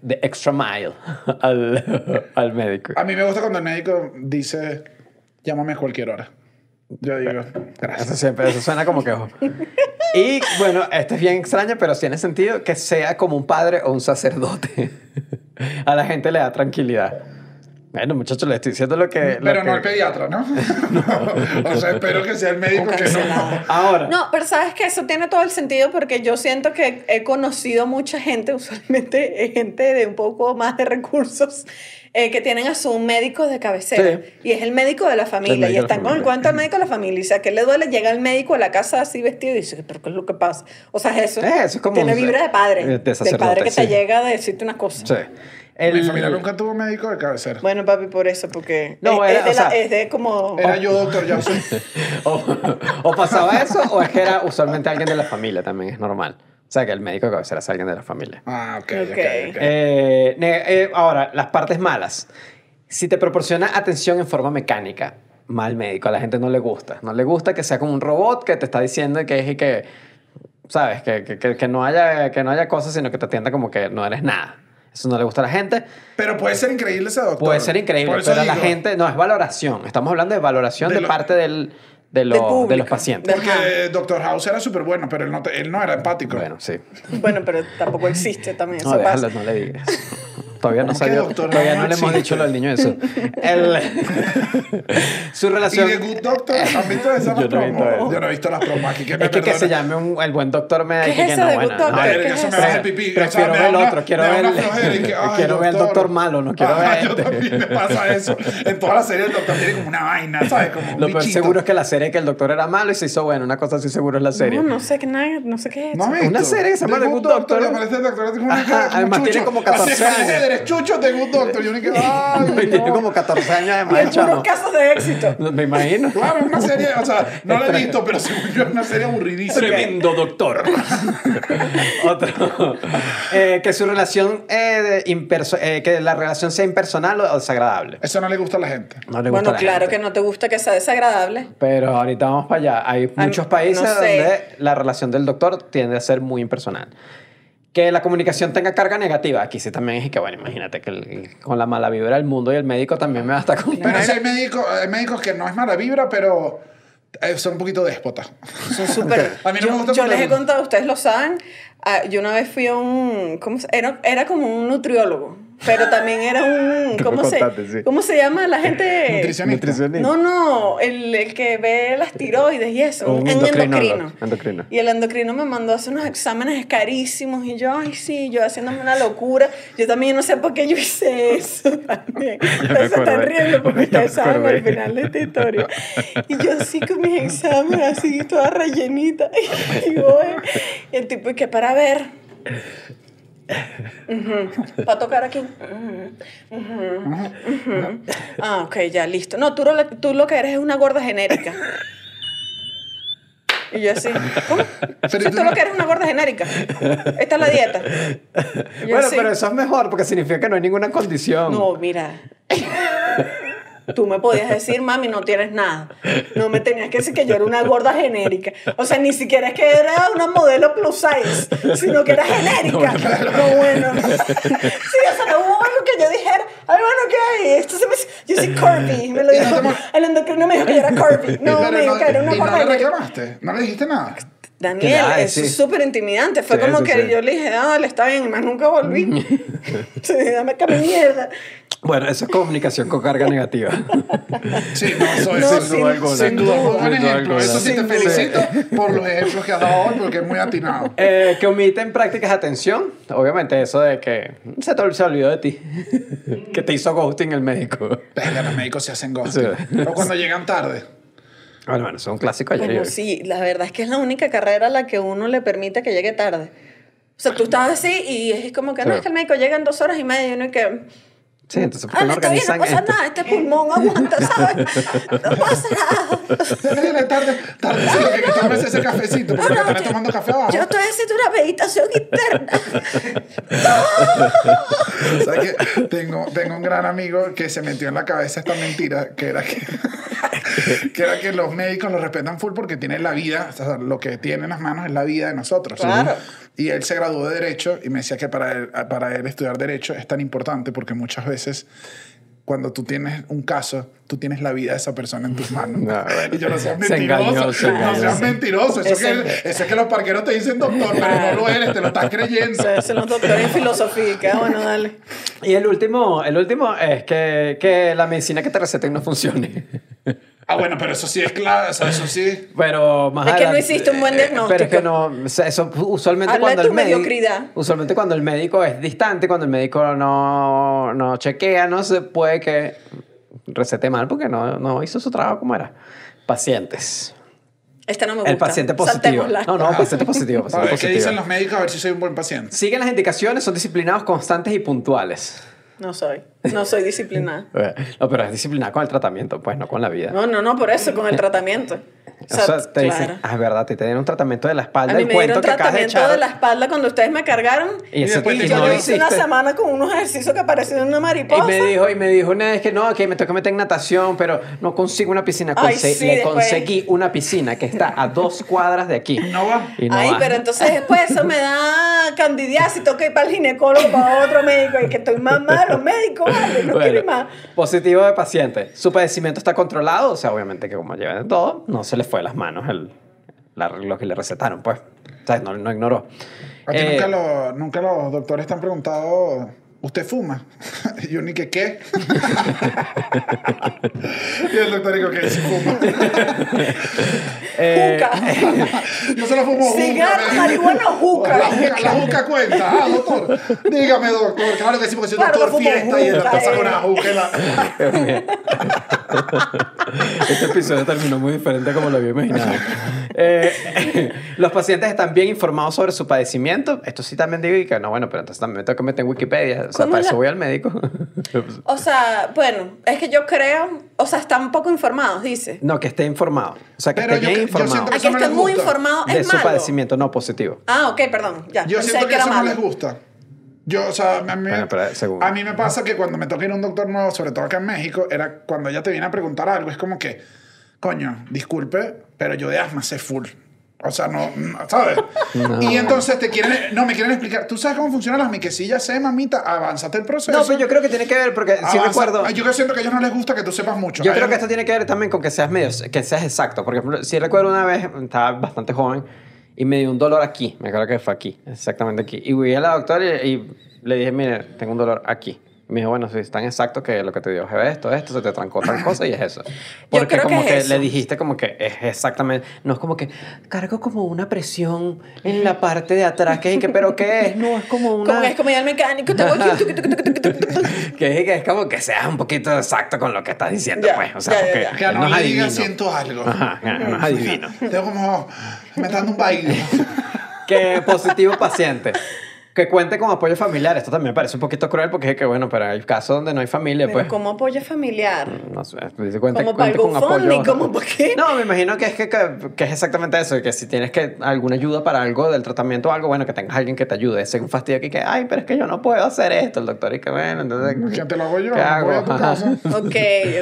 de extra mile, (laughs) al, al médico. A mí me gusta cuando el médico dice, llámame a cualquier hora. Yo digo, Eso gracias. siempre, eso suena como que... (laughs) Y bueno, esto es bien extraño, pero tiene sentido que sea como un padre o un sacerdote. (laughs) A la gente le da tranquilidad. Bueno, muchachos, le estoy diciendo lo que... lo Pero no que- el pediatra, (laughs) ¿no? o sea, espero que sea el médico que no. Ahora, No, pero sabes que eso tiene todo el sentido porque yo siento que he conocido mucha gente, (laughs) usualmente gente de un poco más de recursos, eh, que tienen a su médico de cabecera. Sí. Y es el médico de la familia. Y están con el cuento del médico de la familia. Y si a qué le duele, llega el médico a la casa así vestido y dice, ¿pero qué es lo que pasa? O sea, es eso. Eh, eso es como Tiene un- vibra de padre. de- de padre que te sí. llega a decirte una cosa. sí. El- Mi familia nunca tuvo médico de cabecera. Bueno, papi, por eso, porque No, es, era, es de o sea, la- es de como... Era yo, doctor Johnson. (laughs) o, o pasaba eso, o es que era usualmente alguien de la familia también, es normal. O sea, que el médico de cabecera es alguien de la familia. Ah, ok, ok, Ok. ok. Eh, ne- eh, ahora, las partes malas. Si te proporciona atención en forma mecánica, mal médico, a la gente no le gusta. No le gusta que sea como un robot que te está diciendo que es y que, ¿sabes? Que, que- que no haya, que no haya cosas, sino que te atienda como que no eres nada. Eso no le gusta a la gente. Pero puede ser increíble ese doctor. Puede ser increíble, pero a la digo, gente no es valoración. Estamos hablando de valoración de, De lo- parte del, de, de los pacientes. Porque Ajá. Doctor House era súper bueno, pero él no, te- él no era empático. Bueno, sí. Bueno, pero tampoco existe también. No, eso déjalo, no le digas. Todavía no ¿Cómo que salió. Todavía No le hemos dicho lo del niño eso. (laughs) El, (laughs) su Y relación. de Good Doctor, ¿han visto esas Yo no he visto promos? eso. Yo no he visto las promos aquí. Que me Es que, que se llame un- el buen doctor me ¿Qué es que eso no, de bueno, (laughs) Prefiero ver el otro, quiero ver y quiero ver el doctor malo, no quiero ver Yo este. también me pasa eso. En toda la serie el doctor tiene como una vaina, ¿sabes? Como Lo peor seguro es que la serie que el doctor era malo y se hizo bueno. Una cosa así seguro es la serie. No, no sé qué nada, no sé qué es. ¿No has? Una serie que se llama The Good Doctor. y además tiene como 14 Así, años. Eres chucho de Good Doctor. Y uno que, ay, (laughs) Y tiene no. como 14 años además el Puros casos de éxito. (laughs) Me imagino. Claro, es una serie, o sea, no la he visto, pero según yo es una serie aburridísima. Tremendo doctor. (laughs) Otro. Eh, que su relación, eh, de imperso- eh, que la relación sea impersonal o desagradable. Eso no le gusta a la gente. No le gusta Bueno, a la claro gente. que no te gusta que sea desagradable. Pero ahorita vamos para allá. Hay Ay, muchos países no sé. donde la relación del doctor tiende a ser muy impersonal. Que la comunicación tenga carga negativa. Aquí sí también es que, bueno, imagínate que el- con la mala vibra del mundo y el médico también me va a estar con... Pero sí hay médicos, hay médicos que no es mala vibra, pero eh, son un poquito déspotas. Son súper. (laughs) A mí no me yo gusta yo les he contado, ustedes lo saben. ah, yo una vez fui a un. ¿cómo se- era, era como un nutriólogo. Pero también era un, (laughs) ¿cómo se, sí. ¿cómo se llama la gente? Nutricionista. Nutricionista. No, no, el, el que ve las tiroides y eso, Un endocrino. endocrino. Y el endocrino me mandó a hacer unos exámenes carísimos y yo, ay, sí, yo haciéndome una locura. Yo también no sé por qué yo hice eso (laughs) también. Ustedes se están riendo porque ustedes saben al final de esta historia. Y yo así con mis exámenes, así toda rellenita. (laughs) Y voy. Y el tipo, ¿y qué para ver? Para tocar aquí. Ujú, ujú. Ah, ok, ya, listo. No, tú, lo- tú lo que eres es una gorda genérica. Y yo así, ¿cómo? Sí, tú no- lo que eres una gorda genérica. Esta es la dieta. Bueno, así, pero eso es mejor porque significa que no hay ninguna condición. No, mira. Tú me podías decir, mami, no tienes nada. No me tenías que decir que yo era una gorda genérica. O sea, ni siquiera es que era una modelo plus size, sino que era genérica. No, bueno. Sí, o sea, no hubo algo que yo dijera, ay, bueno, ¿qué hay? Esto se me... Yo soy curvy. Me lo no dijo. El endocrino me dijo que yo era curvy. No, Pero me dijo que era una ¿Y no gorda le reclamaste? ¿No le dijiste nada? Daniel, eso sí. es súper intimidante. Fue Sí, como que sí. yo le dije, ah, dale, está bien, y más nunca volví. (laughs) sí, dame que mierda. Bueno, eso es comunicación con carga negativa. Sí, no, soy No, sin sin- duda alguna. sin duda. Buen Sin duda ejemplo. alguna. Eso sí te felicito por los ejemplos que has dado hoy porque es muy atinado. Eh, que omiten prácticas de atención. Obviamente, eso de que se te se olvidó de ti. que te hizo ghosting el médico. Venga, los médicos se hacen ghosting. O cuando llegan tarde. Bueno, bueno, eso es un clásico ayer. Bueno, sí, la verdad es que es la única carrera a la que uno le permite que llegue tarde. O sea, tú estás así y es como que no, Sí. es que el médico llega en dos horas y media y uno y que... Sí, entonces, ¿por Ah, qué no, no bien, no organizan pasa esto? nada, este pulmón aguanta, ¿sabes? No pasa nada. Llegan tarde, tarde, sí, que que tomes ese cafecito porque No, no, estaré yo- tomando café abajo. Yo estoy haciendo una meditación interna. (laughs) ¿Sabes qué? Tengo, tengo un gran amigo que se metió en la cabeza esta mentira, que era que, (laughs) que era que los médicos lo respetan full porque tienen la vida, o sea, lo que tiene en las manos es la vida de nosotros. Claro. Y él se graduó de Derecho y me decía que para él, para él estudiar Derecho es tan importante porque muchas veces cuando tú tienes un caso, tú tienes la vida de esa persona en tus (laughs) manos. No, bueno. y yo no seas Se mentiroso. engañó, se no engañó. seas mentiroso. Eso, Ese- que, eso es que los parqueros te dicen doctor, pero no lo eres, te lo estás creyendo. (laughs) O sea, se los doctores en filosofía. Ah, bueno, dale. Y el último, el último es que, que la medicina que te receten no funcione. (laughs) Ah, bueno, pero eso sí es claro, o sea, eso sí. Pero más Es que no adelante- hiciste un buen eh, diagnóstico. Pero es que no, o sea, eso usualmente Habla de cuando tu el médico, mediocridad. usualmente cuando el médico es distante, cuando el médico no, no chequea, no se puede que recete mal porque no, no hizo su trabajo como era. Pacientes. Esta no me gusta. El paciente positivo. Saltémosla. No, no, paciente positivo. A paciente ver, ¿qué positivo. dicen los médicos? A ver si soy un buen paciente. Siguen las indicaciones, son disciplinados, constantes y puntuales. No soy. No soy disciplinada. (laughs) No, pero es disciplinada con el tratamiento, pues no con la vida. No, no, no, por eso, con el tratamiento. O O sea, sea, te dicen, claro. ah, es verdad, te dieron un tratamiento de la espalda, A mí me dieron de tratamiento echar. de la espalda cuando ustedes me cargaron. Y, y yo no hice una semana con unos ejercicios que parecían una Y mariposa. me dijo, y me dijo una vez que no, que me tengo que meter en natación, pero no consigo una piscina. Ay, Conse- sí, le después. conseguí una piscina que está a dos cuadras de aquí. No va. Y no Ay, va. pero entonces después eso me da candidiasis, tengo que ir para el ginecólogo, para otro médico, y que estoy más mal, los médicos, vale, no Bueno, más. positivo de paciente. Su padecimiento está controlado, o sea, obviamente que como llevan de todo, no se le fue de las manos el, la- lo que le recetaron, pues. O sea, no, no ignoró. A ti Eh, nunca, lo- nunca los doctores te han preguntado, ¿usted fuma? (laughs) Y yo ni que qué. (laughs) y el doctor dijo que sí fuma. (laughs) eh, Juca. Yo solo fumo juca. Cigarro, marihuana o juca. La juca, la juca cuenta. Ah, doctor. Dígame, doctor. Claro que sí, porque soy Claro doctor que fumo fiesta y el juca, doctor saca eh. una juca y la... Este episodio terminó muy diferente como lo había imaginado. Eh, los pacientes están bien informados sobre su padecimiento. Esto sí también digo y que no, bueno, pero entonces también me tengo que meter en Wikipedia. O sea, ¿Cómo para es eso la- voy al médico. (laughs) O sea, bueno, es que yo creo, o sea, están poco informados, dice. no, que esté informado. O sea, que Pero esté yo bien que- yo informado siento A Eso que no les muy gusta. informados de es su malo. padecimiento no positivo. Ah, ok, perdón, ya. Yo pensé siento que, era eso no malo. les gusta. Yo, o sea, a mí, Bueno, pero según- a mí me pasa que cuando me toca ir a un doctor nuevo, sobre todo acá en México, era cuando ella te viene a preguntar algo, es como que, coño, disculpe, pero yo de asma sé full. O sea, no, no, ¿sabes? Y entonces te quieren, no, me quieren explicar, ¿tú sabes cómo funcionan las miquecillas? sé, mamita, avanzate el proceso. No, pero yo creo que tiene que ver porque si recuerdo. Yo siento que a ellos no les gusta que tú sepas mucho. Yo creo que esto tiene que ver también con que seas medio, que seas exacto. Por ejemplo, si recuerdo una vez, estaba bastante joven y me dio un dolor aquí. Me acuerdo que fue aquí, exactamente aquí. Y fui a la doctora y, y le dije, mire, tengo un dolor aquí. Me dijo, bueno, sí, es tan exacto que lo que te dio es esto, esto, se te trancó tal cosa y es eso. (laughs) Porque creo que como es que, le dijiste como que es exactamente, no es como que cargo como una presión en la parte de atrás, que es que, pero ¿qué es? No, es como una... (laughs) Como que es como ya el mecánico, que, es, que es como que seas un poquito exacto con lo que estás diciendo, Ya, pues. O sea, porque él no adivino. diga siento algo. Ajá, no es adivino. Tengo como... Me está dando un baile. (laughs) que positivo paciente. Que cuente con apoyo familiar. Esto también me parece un poquito cruel porque es que, bueno, pero hay casos donde no hay familia, Pero pues. como apoyo familiar. No sé, dice, cuente, Como para cuente con apoyo. como para qué. No, me imagino que es que, que, que es exactamente eso, que si tienes que alguna ayuda para algo del tratamiento o algo, bueno, que tengas alguien que te ayude. Ese es un fastidio aquí que, ay, pero es que yo no puedo hacer esto, el doctor, y que bueno, entonces... ¿Quién te lo hago yo? ¿Qué hago? Voy a tu Ajá. casa. (laughs) Ok,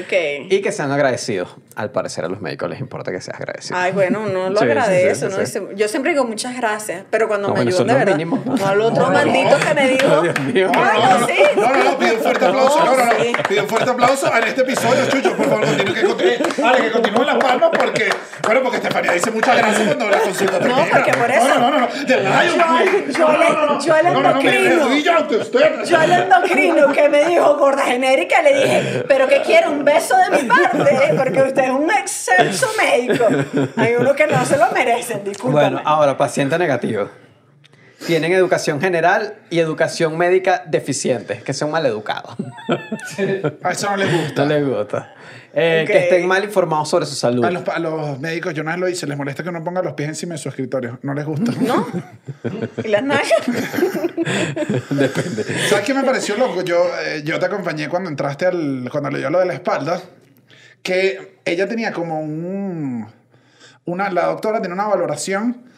ok. Y que sean agradecidos. Al parecer a los médicos les importa que seas agradecido. Ay, bueno, uno lo Sí, sí, agradece, sí, ¿no? sí. Dice- Yo siempre digo muchas gracias, pero cuando No, me bueno, ayudan de verdad. mínimo. No al otro maldito que me dijo. Dios mío. No, no, no, no, sí. no, no, no, pido un fuerte aplauso. No, no, no, Sí. pido un fuerte aplauso en este episodio, Chucho. Por favor, continúe que continúe. Vale, que continúen las palmas porque, bueno, porque Estefanía dice muchas gracias cuando la consulta termina. porque por eso- No, no, no, no. The Lion Queen. yo No, no, no, yo No, no, no, me endocrino. Yo al endocrino que me dijo gorda genérica le dije, pero que quiere un beso de mi parte, porque usted es un excelso médico. Hay uno que no se lo merecen, discúlpame. Bueno, ahora, paciente negativo. Tienen educación general y educación médica deficiente, que son maleducados. (laughs) A eso no les gusta. No les gusta. Eh. Que estén mal informados sobre su salud. A los, a los médicos, yo una vez lo hice, les molesta que uno ponga los pies encima de su escritorio. No les gusta. ¿No? (laughs) ¿Y las nalgas? (laughs) Depende. ¿Sabes qué me pareció loco? Yo, eh, yo te acompañé cuando entraste al. cuando le dio lo de la espalda. Que ella tenía como un. Una, la doctora tenía una valoración.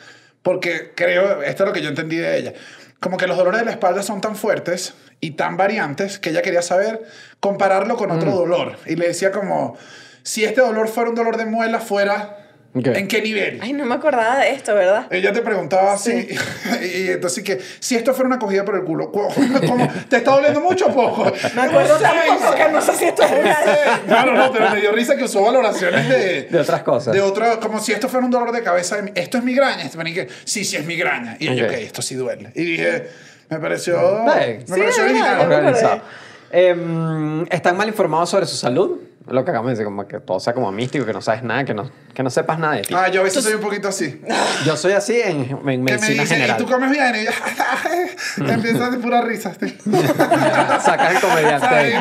Porque creo, esto es lo que yo entendí de ella. Como que los dolores de la espalda son tan fuertes y tan variantes que ella quería saber compararlo con Mm. otro dolor. Y le decía como. Si este dolor fuera un dolor de muela, fuera. Ok. ¿En qué nivel? Ay, no me acordaba de esto, ¿verdad? Ella te preguntaba así, (laughs) y entonces que si esto fuera una cogida por el culo, ¿cómo, cómo- te está doliendo mucho o poco? Me acuerdo tampoco que no sé si esto es una... No, no, no, pero me dio risa que usó valoraciones de... De otras cosas. De otro, como si esto fuera un dolor de cabeza. Esto es migraña. Este que sí, sí es migraña. Y yo, Ok. esto sí duele. Y dije, me pareció, Bien. me Sí, pareció original. Organizado. Em, están mal informados sobre su salud. Lo que acabamos de decir, como que todo sea como místico, que no sabes nada, que no, que no sepas nada de ti. Ah, yo a veces soy un poquito así. (laughs) Yo soy así en, en Que me medicina dicen, ¿y general. tú comes bien? Y yo, (laughs) empiezas de pura risa. (laughs) Sacas el comediante. Ay, no,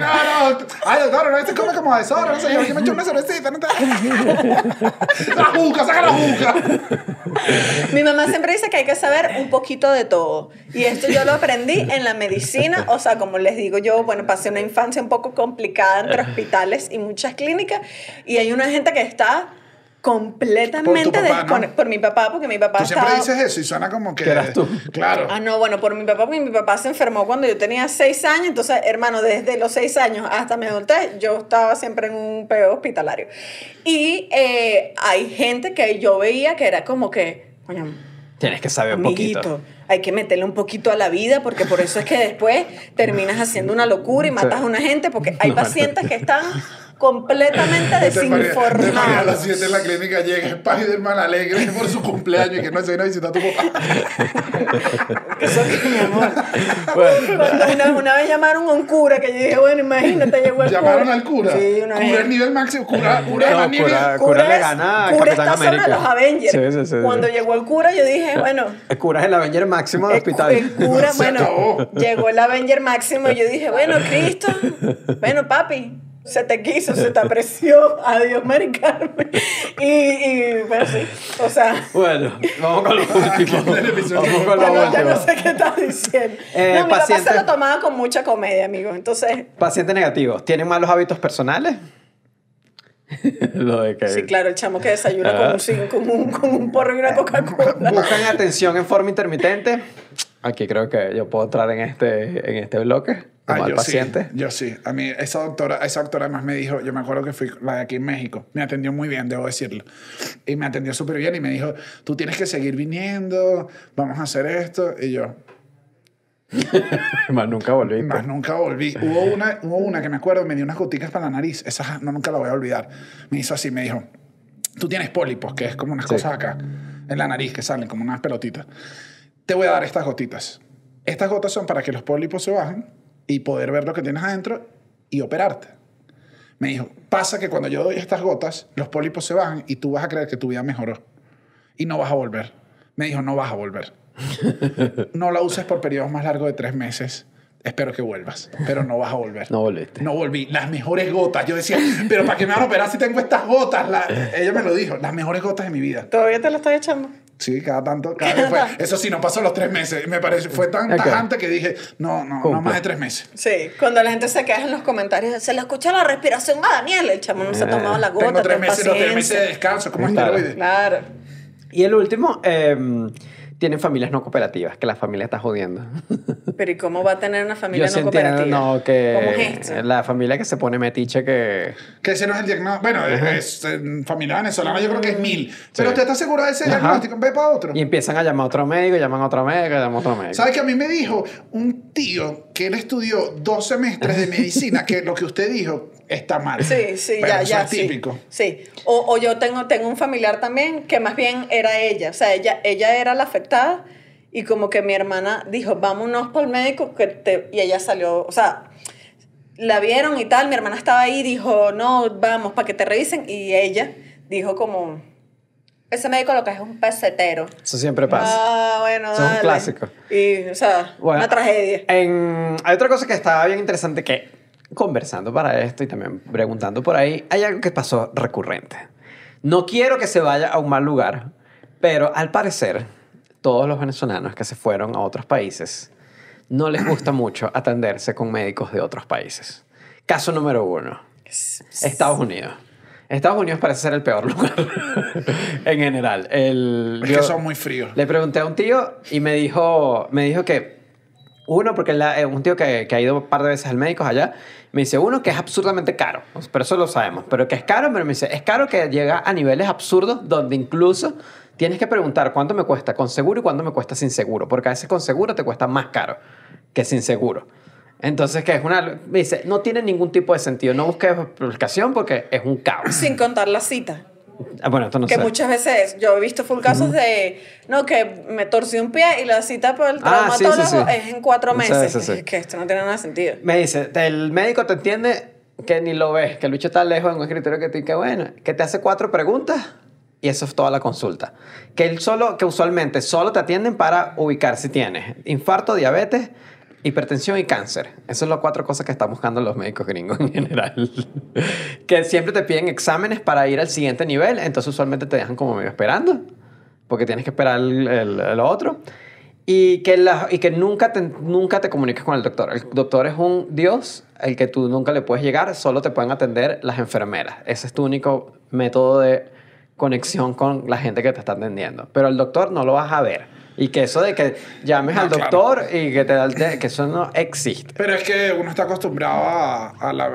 no. Ay, doctor, no, este come como de sobra. No sé, yo, yo me echo una cervecita. No te... la juca, saca la juca. Mi mamá siempre dice que hay que saber un poquito de todo. Y esto yo lo aprendí en la medicina. O sea, como les digo yo, bueno, pasé una infancia un poco complicada entre hospitales y muchas clínicas. Y hay una gente que está completamente Por tu papá, por mi papá, porque mi papá Tú siempre dices eso y suena como que... Eras tú. Claro. Ah, no, bueno, por mi papá, porque mi papá se enfermó cuando yo tenía seis años, entonces, hermano, desde los seis años hasta mi adultez, yo estaba siempre en un peo hospitalario. Y eh, hay gente que yo veía que era como que, coño, Tienes que saber un poquito. hay que meterle un poquito a la vida, porque por eso es que después terminas haciendo una locura y matas a una gente, porque hay (laughs) pacientes que están completamente Te María- te María a las desinformados. 7 en la clínica llega Spider-Man alegre por su cumpleaños y que no se viene a visitar a tu papá. Eso que, mi amor. Bueno, Cuando una, una vez llamaron a un cura que yo dije, bueno, imagínate, llegó el Llamaron cura. al cura. Sí, una Cura vez. el nivel máximo. Cura, cura No, nivel. cura- Cura le gana a cura Capitán está sobre América. los Avengers. Sí, sí, sí, sí. Cuando llegó el cura, yo dije, bueno, El cura es el Avenger máximo del el, hospital. el cura, bueno, llegó el Avenger máximo y yo dije, bueno, Cristo, bueno, papi, se te quiso, se te apreció, adiós, Mari Carmen. Y, y bueno, sí, o sea, Bueno, vamos con lo (laughs) último. Vamos con lo bueno, ya no último. sé qué estás diciendo. Eh, no, mi papá paciente- se lo tomaba con mucha comedia, amigo, entonces... Pacientes negativos. ¿Tienen malos hábitos personales? (laughs) lo de que Sí, claro, el chamo que desayuna Ah. con, un, cin- con, un, con un porro y una Coca-Cola. (laughs) buscan atención en forma intermitente. Aquí creo que yo puedo entrar en este, en este bloque como Ah, al yo paciente. Sí, yo sí. A mí, esa doctora, esa doctora además me dijo, yo me acuerdo que fui la de aquí en México, me atendió muy bien, debo decirlo. Y me atendió súper bien y me dijo, tú tienes que seguir viniendo, vamos a hacer esto. Y yo, (laughs) Más nunca volví. más nunca volví. Hubo una, hubo una que me acuerdo, me dio unas goticas para la nariz, esa no, nunca la voy a olvidar. Me hizo así, me dijo, tú tienes pólipos, que es como unas Sí. cosas acá, en la nariz que salen como unas pelotitas. Te voy a dar estas gotitas. Estas gotas son para que los pólipos se bajen y poder ver lo que tienes adentro y operarte. Me dijo, pasa que cuando yo doy estas gotas, los pólipos se van y tú vas a creer que tu vida mejoró. Y no vas a volver. Me dijo, no vas a volver. (laughs) No la uses por periodos más largos de tres meses. Espero que vuelvas, pero no vas a volver. No volviste. No volví. Las mejores gotas. Yo decía, pero ¿para qué me van a operar si tengo estas gotas? La- ella me lo dijo, las mejores gotas de mi vida. ¿Todavía te lo estás echando? Sí, cada tanto, cada vez fue. (laughs) Eso sí, no pasó los tres meses. Me parece, fue tan tajante que dije, no, no, no más de tres meses. Sí, cuando la gente se queja en los comentarios, se le escucha la respiración a Daniel, el chamo no se ha tomado la gota. Eh, tengo tres ten meses, los tres meses de descanso, como Claro. esteroides. Claro. Y el último, eh, tienen familias no cooperativas, que la familia está jodiendo. Pero ¿y cómo va a tener una familia Yo no entiendo, cooperativa? no, que ¿Cómo es esto? la familia que se pone metiche que... Que ese no es el diagnóstico. Bueno, es, en familia venezolana yo creo que es mil. Pero usted está seguro de ese Ajá. diagnóstico, ve para otro. Y empiezan a llamar a otro médico, llaman a otro médico, llaman a otro médico. ¿Sabe que a mí me dijo un tío que él estudió dos semestres de medicina que lo que usted dijo está mal? Sí, sí, Pero ya, eso ya. es típico. Sí. sí. O, o yo tengo, tengo un familiar también que más bien era ella. O sea, ella, ella era la afectada y como que mi hermana dijo, vámonos para el médico que te... y ella salió, o sea, la vieron y tal, mi hermana estaba ahí, dijo, no, vamos, para que te revisen. Y ella dijo como, ese médico lo que es un pesetero. Eso siempre pasa. Ah, bueno, Eso es un dale. clásico. Y, o sea, Bueno, una tragedia. En, hay otra cosa que estaba bien interesante que conversando para esto y también preguntando por ahí, hay algo que pasó recurrente. No quiero que se vaya a un mal lugar, pero al parecer todos los venezolanos que se fueron a otros países no les gusta mucho atenderse con médicos de otros países. Caso número uno, Estados Unidos. Estados Unidos parece ser el peor lugar (laughs) en general. El, Es yo- que son muy fríos. le pregunté a un tío y me dijo, me dijo que, uno, porque él, eh, un tío que, que ha ido un par de veces al médico allá, me dice, uno, que es absurdamente caro, pero eso lo sabemos, pero que es caro, pero me dice, es caro que llega a niveles absurdos donde incluso tienes que preguntar cuánto me cuesta con seguro y cuánto me cuesta sin seguro, porque a veces con seguro te cuesta más caro que sin seguro. Entonces, que es una... Me dice, no tiene ningún tipo de sentido, no busques explicación porque es un caos. Sin contar la cita. Ah, Bueno, esto no que sé. muchas veces yo he visto full casos de no que me torcí un pie y la cita por el Ah, sí, sí, traumatólogo sí. es en cuatro meses. Es que esto no tiene nada de sentido Me dice, el médico te entiende que ni lo ves, que el bicho está lejos en un escritorio que te que bueno, que te hace cuatro preguntas y eso es toda la consulta. Que él solo, que usualmente solo te atienden para ubicar si tienes infarto, diabetes, hipertensión y cáncer. Esas son las cuatro cosas que están buscando los médicos gringos en general. (laughs) que siempre te piden exámenes para ir al siguiente nivel, entonces usualmente te dejan como medio esperando, porque tienes que esperar el, otro. Y que, la- y que nunca, te, nunca te comuniques con el doctor. El doctor es un dios al que tú nunca le puedes llegar, solo te pueden atender las enfermeras. Ese es tu único método de conexión con la gente que te está atendiendo. Pero el doctor no lo vas a ver. Y que eso de que llames No, al claro. doctor y que te da el té, que eso no existe. Pero es que uno está acostumbrado a, a la,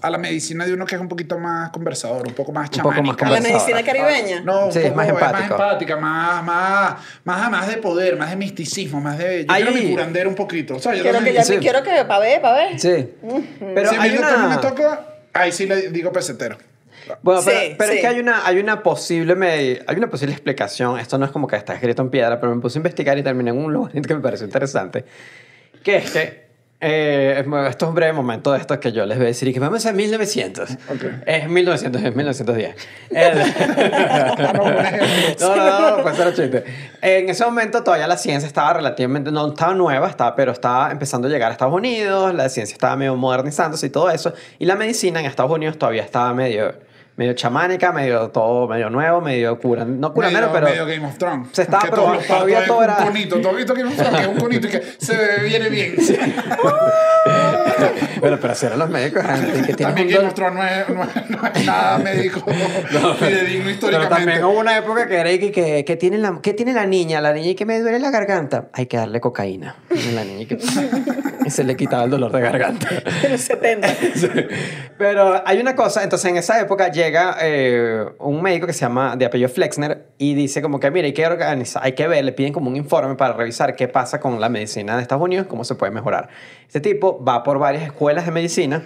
a la medicina de uno que es un poquito más conversador, un poco más Un poco más chamánica. la medicina caribeña No, un Sí, es poco- más es más empático. empática, más, más, más, más de poder, más de misticismo, más de... Yo Ahí- quiero mi curandero un poquito. O sea, yo quiero que ya Sí. me quiero que pa' ver pa' ver Sí. Pero si a mí hay una... me toca, ahí sí le digo pesetero. Bueno, pero, Sí, pero sí. es que hay una, hay una posible me- hay una posible explicación. Esto no es como que está escrito en piedra, pero me puse a investigar y terminé en un lugar que me pareció interesante. Que es que eh, esto es un breve momento de esto que yo les voy a decir y que vamos a 1900. Es 1900, es 1910. (laughs) El- no, (laughs) no, no, no, pues era chiste. En ese momento todavía la ciencia estaba relativamente, no estaba nueva, estaba, pero estaba empezando a llegar a Estados Unidos, la ciencia estaba medio modernizándose y todo eso, y la medicina en Estados Unidos todavía estaba medio, medio chamánica, medio todo, medio nuevo, medio cura, no curandero, medio, pero... medio Game of Thrones. Se estaba Que probando, todavía todo un era- conito. ¿Tú has visto Game of Thrones? Que es un conito y que se viene bien. (laughs) Pero, pero si eran los médicos antes, que tienen También un Game of Thrones no es, no es, no es nada médico (laughs) fidedigno Pero históricamente. también hubo una época que era y que, que, que tiene la, ¿qué tiene la niña? La niña y que me duele la garganta. Hay que darle cocaína. Y la niña y que (laughs) y se le quitaba el dolor de garganta. en los 70 Sí. Pero hay una cosa, entonces en esa época llega eh, un médico que se llama de apellido Flexner y dice como que, mira, hay que organizar, hay que ver, le piden como un informe para revisar qué pasa con la medicina de Estados Unidos, cómo se puede mejorar. Este tipo va por varias escuelas de medicina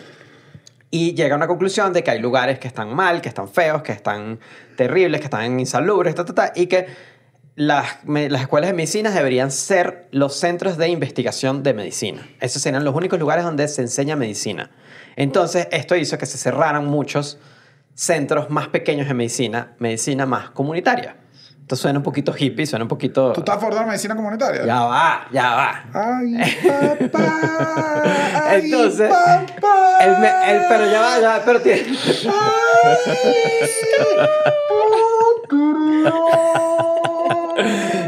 y llega a una conclusión de que hay lugares que están mal, que están feos, que están terribles, que están insalubres, ta, ta, ta, y que las, las escuelas de medicina deberían ser los centros de investigación de medicina. Esos serían los únicos lugares donde se enseña medicina. Entonces, esto hizo que se cerraran muchos centros más pequeños de medicina, medicina más comunitaria. Esto suena un poquito hippie, suena un poquito... ¿Tú estás a favor de la medicina comunitaria? Ya va, ya va. Ay, (laughs) papá. ay, Entonces, papá. El, me- el- pero ya va, ya va, pero tiene... (laughs)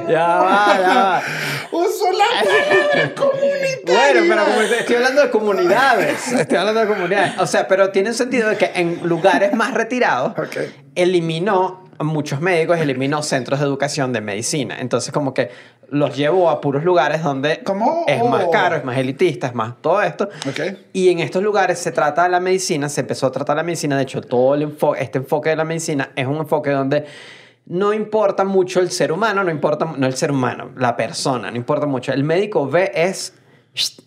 ya va, ya va. (laughs) Uso la palabra comunitaria. Bueno, pero estoy hablando de comunidades. (laughs) Estoy hablando de comunidades. O sea, pero tiene un sentido de que en lugares más retirados (laughs) Ok. eliminó muchos médicos, eliminó centros de educación de medicina. Entonces, como que los llevó a puros lugares donde ¿Cómo? es más caro, es más elitista, es más todo esto. Ok. Y en estos lugares se trata la medicina, se empezó a tratar la medicina. De hecho, todo el enfo- este enfoque de la medicina es un enfoque donde no importa mucho el ser humano, no importa, no el ser humano, la persona, no importa mucho. El médico ve es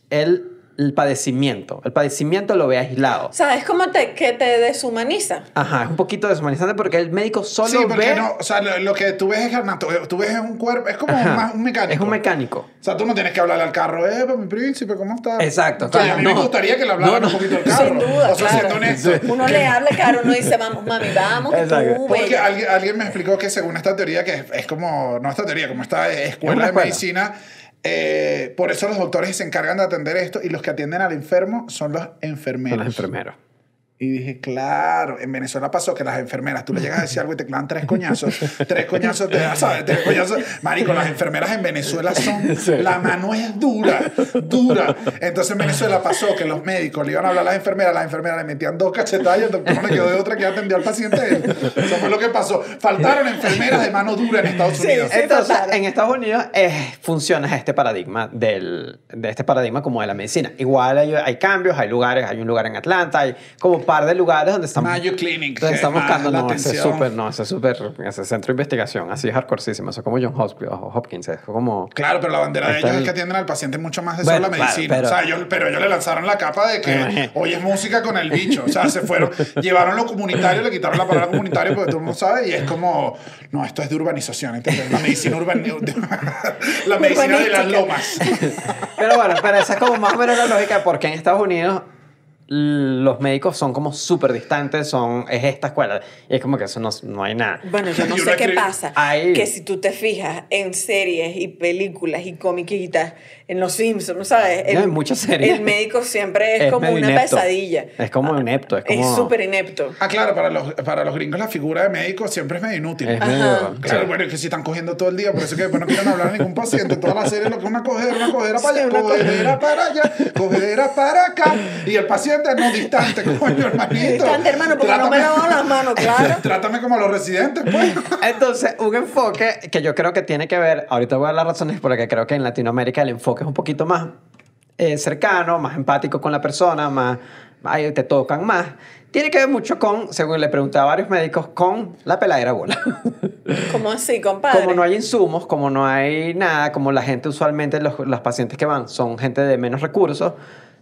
el, el padecimiento. El padecimiento lo ve aislado. ¿Sabes cómo te, que te deshumaniza? Ajá, es un poquito deshumanizante porque el médico solo Sí, porque ve... no, o sea, lo, lo que tú ves es anato- tú ves es un cuerpo, es como más un mecánico. Es un mecánico. O sea, tú no tienes que hablarle al carro, eh, mi príncipe, ¿cómo estás? Exacto, O sea, claro, a mí me no. gustaría que le hablaran No, no. un poquito al carro. Sin duda, O sea, claro. honesto. Uno le habla, claro, uno dice, vamos, mami, vamos, Exacto. tú, Porque alguien, alguien me explicó que según esta teoría, que es, es como, no esta teoría, como esta escuela una de escuela. medicina, eh, por eso los doctores se encargan de atender esto y los que atienden al enfermo son los enfermeros. Son los enfermeros. Y dije, claro, en Venezuela pasó que las enfermeras, tú le llegas a decir algo y te clavan tres coñazos, tres coñazos, te ¿sabes? Tres coñazos. Marico, las enfermeras en Venezuela son, Sí. la mano es dura, dura. Entonces en Venezuela pasó que los médicos le iban a hablar a las enfermeras, las enfermeras le metían dos cachetadas y el doctor no le quedó de otra que atendió al paciente. Eso fue lo que pasó. Faltaron enfermeras de mano dura en Estados Unidos. sí. Entonces, en Estados Unidos eh, funciona este paradigma del, de este paradigma como de la medicina. Igual hay, hay cambios, hay lugares, hay un lugar en Atlanta, hay como par de lugares donde estamos, Mayo Clinic, donde que estamos es más buscando, la no, ese es atención. súper, no, ese es súper, ese centro de investigación, así es hardcoreísimo, eso es como John Hopkins, Hopkins es como... Claro, pero la bandera de ellos es que atienden al paciente mucho más de Bueno, solo la claro, medicina. pero- o sea, ellos- pero ellos le lanzaron la capa de que hoy es música con el bicho. O sea, se fueron, (laughs) llevaron lo comunitario, le quitaron la palabra comunitario porque todo el mundo sabe y es como, no, esto es de urbanización, ¿entiendes? La medicina urbana, la medicina de las lomas. Pero bueno, pero esa es como más o menos la lógica, porque en Estados Unidos los médicos son como súper distantes, son, es esta escuela, y es como que eso no, no hay nada. Bueno, yo (laughs) no Yo sé no qué pasa. Ahí. Que si tú te fijas en series y películas y comiquitas, en Los Simpsons, ¿sabes? No, en muchas series. El médico siempre es, (laughs) Es como una inepto. pesadilla. Es como inepto, es como... Es súper inepto. Ah, claro, para los, para los gringos la figura de médico siempre es medio inútil. Es medio... Claro, sí. bueno, es que si están cogiendo todo el día, por eso que después no quieren hablar a ningún paciente. Toda la serie lo que es una cogedera, una cogedera para allá, Sí, cogedera para allá, cogedera para acá. Y el paciente no distante, coño, (laughs) hermanito. Distante, hermano, porque no me lavo las manos, (laughs) claro. Trátame como a los residentes, pues. Entonces, un enfoque que yo creo que tiene que ver, ahorita voy a dar las razones porque creo que en Latinoamérica el enfoque es un poquito más eh, cercano, más empático con la persona, más, ahí te tocan más. Tiene que ver mucho con, según le pregunté a varios médicos, con la peladera bola. (laughs) ¿Cómo así, compadre? como no hay insumos, como no hay nada, como la gente usualmente, los, los pacientes que van son gente de menos recursos,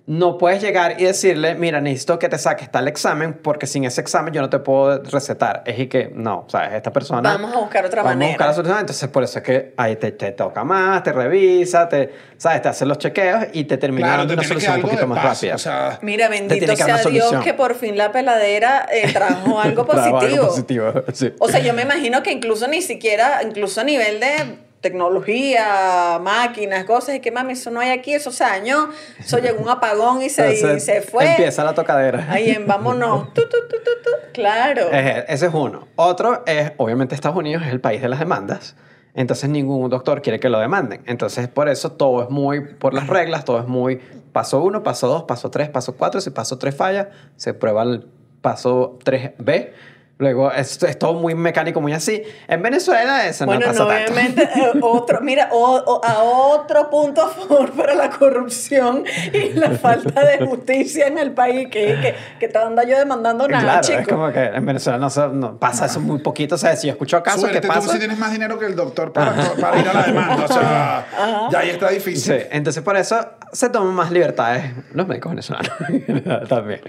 no puedes llegar y decirle, mira, necesito que te saques tal examen porque sin ese examen yo no te puedo recetar. Es y que, no, sabes, esta persona... Vamos a buscar otra vamos manera. a buscar la solución. Entonces, por eso es que ahí te, te toca más, te revisa, te, sabes, te hace los chequeos y te termina Claro, dando te una solución un algo poquito más paso, rápida. O sea, Mira, bendito sea Dios solución. que por fin la peladera eh, trajo (laughs) algo positivo. positivo, (laughs) sí. O sea, yo me imagino que incluso ni siquiera, incluso a nivel de tecnología, máquinas, cosas, y que mami, eso no hay aquí, eso se dañó, eso llegó un apagón y (laughs) se, y se fue. Empieza la tocadera. Ahí en vámonos. (laughs) Tu, tu, tu. Claro. Eh, Ese es uno. Otro es, obviamente, Estados Unidos es el país de las demandas. Entonces, ningún doctor quiere que lo demanden. Entonces, por eso todo es muy por las reglas, todo es muy paso uno, paso dos, paso tres, paso cuatro. Si paso tres falla, se prueba el paso 3B. Luego, es, es todo muy mecánico, muy así. En Venezuela eso Bueno, no pasa no, tanto. obviamente, eh, otro, mira, o- o- a otro punto a favor para la corrupción y la falta de justicia en el país, que, que, que te anda yo demandando nada, Claro, chico. es como que en Venezuela no, pasa eso muy poquito. O sea, si yo escucho casos suerte, que tú pasa... si tienes más dinero que el doctor para, para ir a la demanda. O sea, ya ahí está Sí, difícil. entonces por eso se toman más libertades los médicos venezolanos (laughs) también.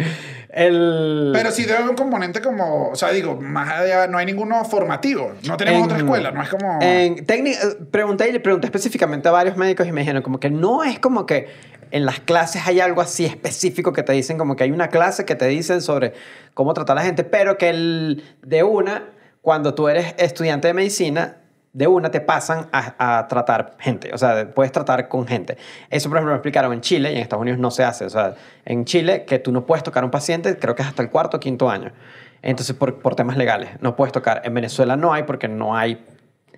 El... Pero sí debe haber un componente como, o sea, digo, más allá no hay ninguno formativo. No tenemos En- otra escuela, no es como... En eh, pregunté y le pregunté específicamente a varios médicos y me dijeron como que no es como que en las clases hay algo así específico que te dicen como que hay una clase que te dicen sobre cómo tratar a la gente, pero que el, de una, cuando tú eres estudiante de medicina, de una te pasan a, a tratar gente, o sea, puedes tratar con gente. Eso, por ejemplo, me explicaron en Chile y en Estados Unidos no se hace. O sea, en Chile, que tú no puedes tocar a un paciente, creo que es hasta el cuarto o quinto año. Entonces, por, por temas legales, no puedes tocar. En Venezuela no hay porque no hay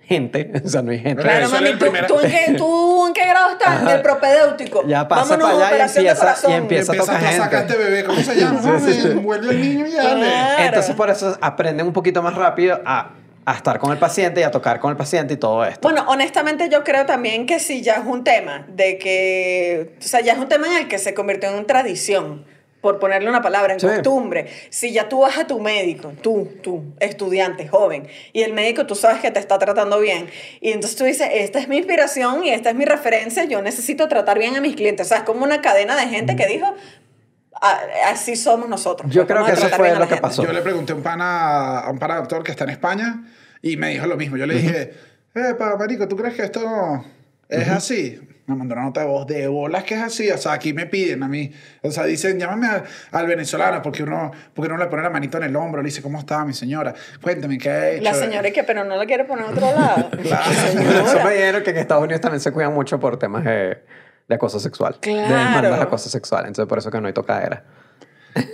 gente, (laughs) o sea, no hay gente. Claro, mami, ¿tú, tú en qué, ¿tú en qué grado estás? Del propedéutico. Ya pasa Vámonos, para allá y operación de empieza- corazón. y empieza- Empieza toca tú a sacar gente. este bebé, ¿cómo se (laughs) llama? Vuelve el niño y dale. Claro. Entonces, por eso aprenden un poquito más rápido a, a estar con el paciente y a tocar con el paciente y todo esto. Bueno, honestamente yo creo también que si ya es un tema de que, o sea, ya es un tema en el que se convirtió en tradición, por ponerle una palabra, en Sí. costumbre. Si ya tú vas a tu médico, tú, tú, estudiante, joven, y el médico tú sabes que te está tratando bien, y entonces tú dices, esta es mi inspiración y esta es mi referencia, yo necesito tratar bien a mis clientes. O sea, es como una cadena de gente que dijo, "Ah, así somos nosotros. Yo creo que eso fue lo que gente". pasó. Yo le pregunté a un pana, a un pana doctor que está en España y me dijo lo mismo. Yo le dije, eh, marico, ¿tú crees que esto es así? Me mandó una nota de voz de bolas que es así. O sea, aquí me piden a mí. O sea, dicen, llámame a- al venezolano porque uno, porque uno le pone la manito en el hombro. Le dice, ¿cómo está mi señora? Cuéntame, ¿qué ha hecho? La señora es que, pero no la quiere poner a otro lado. (laughs) Claro. Señora. Eso me dijeron que en Estados Unidos también se cuidan mucho por temas de, de acoso sexual. De Claro. demandas de acoso sexual. Entonces, por eso que no hay tocadera.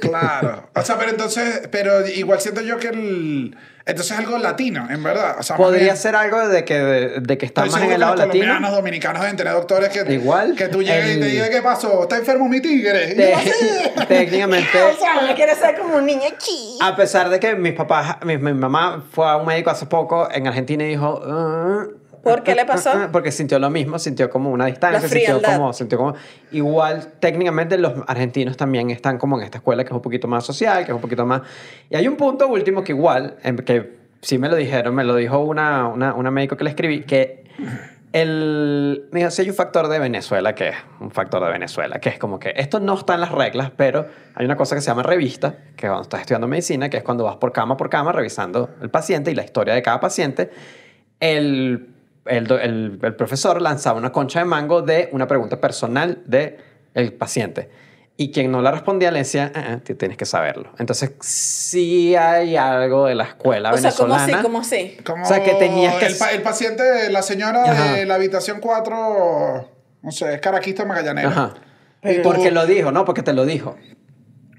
Claro. O sea, pero entonces, pero igual siento yo que el... Entonces es algo latino, en verdad. O sea, más Podría bien- ser algo de que, de, de que está más en el lado latino. colombianos, dominicanos deben tener doctores que, Igual, que tú llegues y te digas, ¿qué pasó? ¿Está enfermo mi tigre? Te- (laughs) técnicamente, (laughs) O sea, uno quiere ser como un niño chi. a pesar de que mis papás, mi, mi mamá fue a un médico hace poco en Argentina y dijo... "Ah, ¿Por qué le pasó? ah, (laughs) ah", Porque sintió lo mismo, sintió como una distancia, sintió como, sintió como... Igual, técnicamente los argentinos también están como en esta escuela que es un poquito más social, que es un poquito más... Y hay un punto último que igual, em, que sí me lo dijeron, me lo dijo una, una, una médico que le escribí, que el... Me dijo, sí hay un factor de Venezuela, que es un factor de Venezuela, que es como que esto no está en las reglas, pero hay una cosa que se llama revista, que cuando estás estudiando medicina, que es cuando vas por cama por cama revisando el paciente y la historia de cada paciente, el, el, el- el profesor lanzaba una concha de mango de una pregunta personal del el paciente. Y quien no la respondía le decía, "Ah, ah, tienes que saberlo. Entonces, sí hay algo de la escuela O sea, ¿cómo venezolana. así? ¿Cómo así? O sea, que tenías que- El, pa- el paciente, la señora Ajá. de la habitación 4, no sé, es caraquista magallanera. Ajá. Porque lo dijo, ¿no? Porque te lo dijo.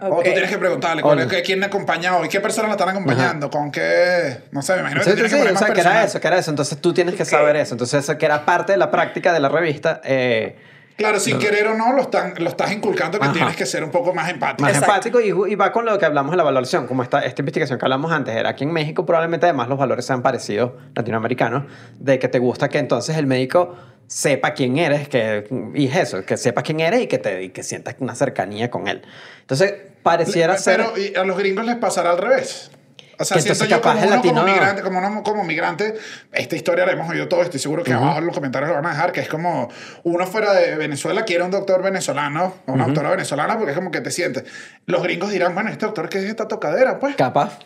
O Ok. tú tienes que preguntarle ¿cuál es- quién me acompaña hoy, qué personas la están acompañando, con qué, no sé, me imagino que Sí, tienes sí, que sí, poner o sea, que era eso, que era eso. Entonces tú tienes que saber eso. Entonces eso que era parte de la práctica de la revista. eh, Claro, sin querer o no, lo, están, lo estás inculcando que Ajá. tienes que ser un poco más empático. más Exacto. empático y, y va con lo que hablamos de la valoración, como esta, esta investigación que hablamos antes, era aquí en México probablemente además los valores sean parecidos latinoamericanos, de que te gusta que entonces el médico sepa quién eres, que, y es eso, que sepa quién eres y que, te, y que sientas una cercanía con él. Entonces, pareciera ser... Pero y a los gringos les pasará al revés. O sea, siento yo capaz como uno como latino- migrante, como uno como migrante, esta historia la hemos oído todos, estoy seguro que abajo en los comentarios lo van a dejar, que es como uno fuera de Venezuela quiere un doctor venezolano o una doctora venezolana porque es como que te sientes. Los gringos dirán, bueno, este doctor que es esta tocadera, pues. Capaz.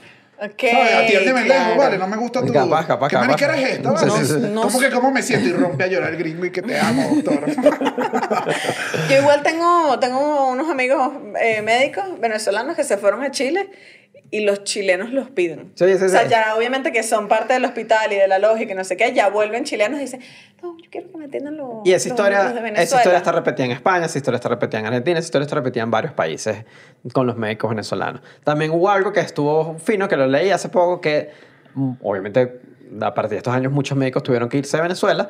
Ok, ¿Sabes? Atiéndeme claro. lejos, vale, no me gusta tu... Capaz, capaz, ¿Qué capaz. mariquera es esta? Sí, vale? sí, sí. No ¿Cómo que cómo me siento? Y rompe a llorar el gringo y que te amo, doctor. (laughs) Yo igual tengo, tengo unos amigos eh, médicos venezolanos que se fueron a Chile y los chilenos los piden. Sí, sí, o sea, sí. ya obviamente que son parte del hospital y de la lógica y no sé qué, ya vuelven chilenos y dicen, no, yo quiero que me atiendan los, Y esa los- historia, de esa historia está repetida en España, esa historia está repetida en Argentina, esa historia está repetida en varios países con los médicos venezolanos. También hubo algo que estuvo fino, que lo leí hace poco, que mm, obviamente a partir de estos años muchos médicos tuvieron que irse de Venezuela.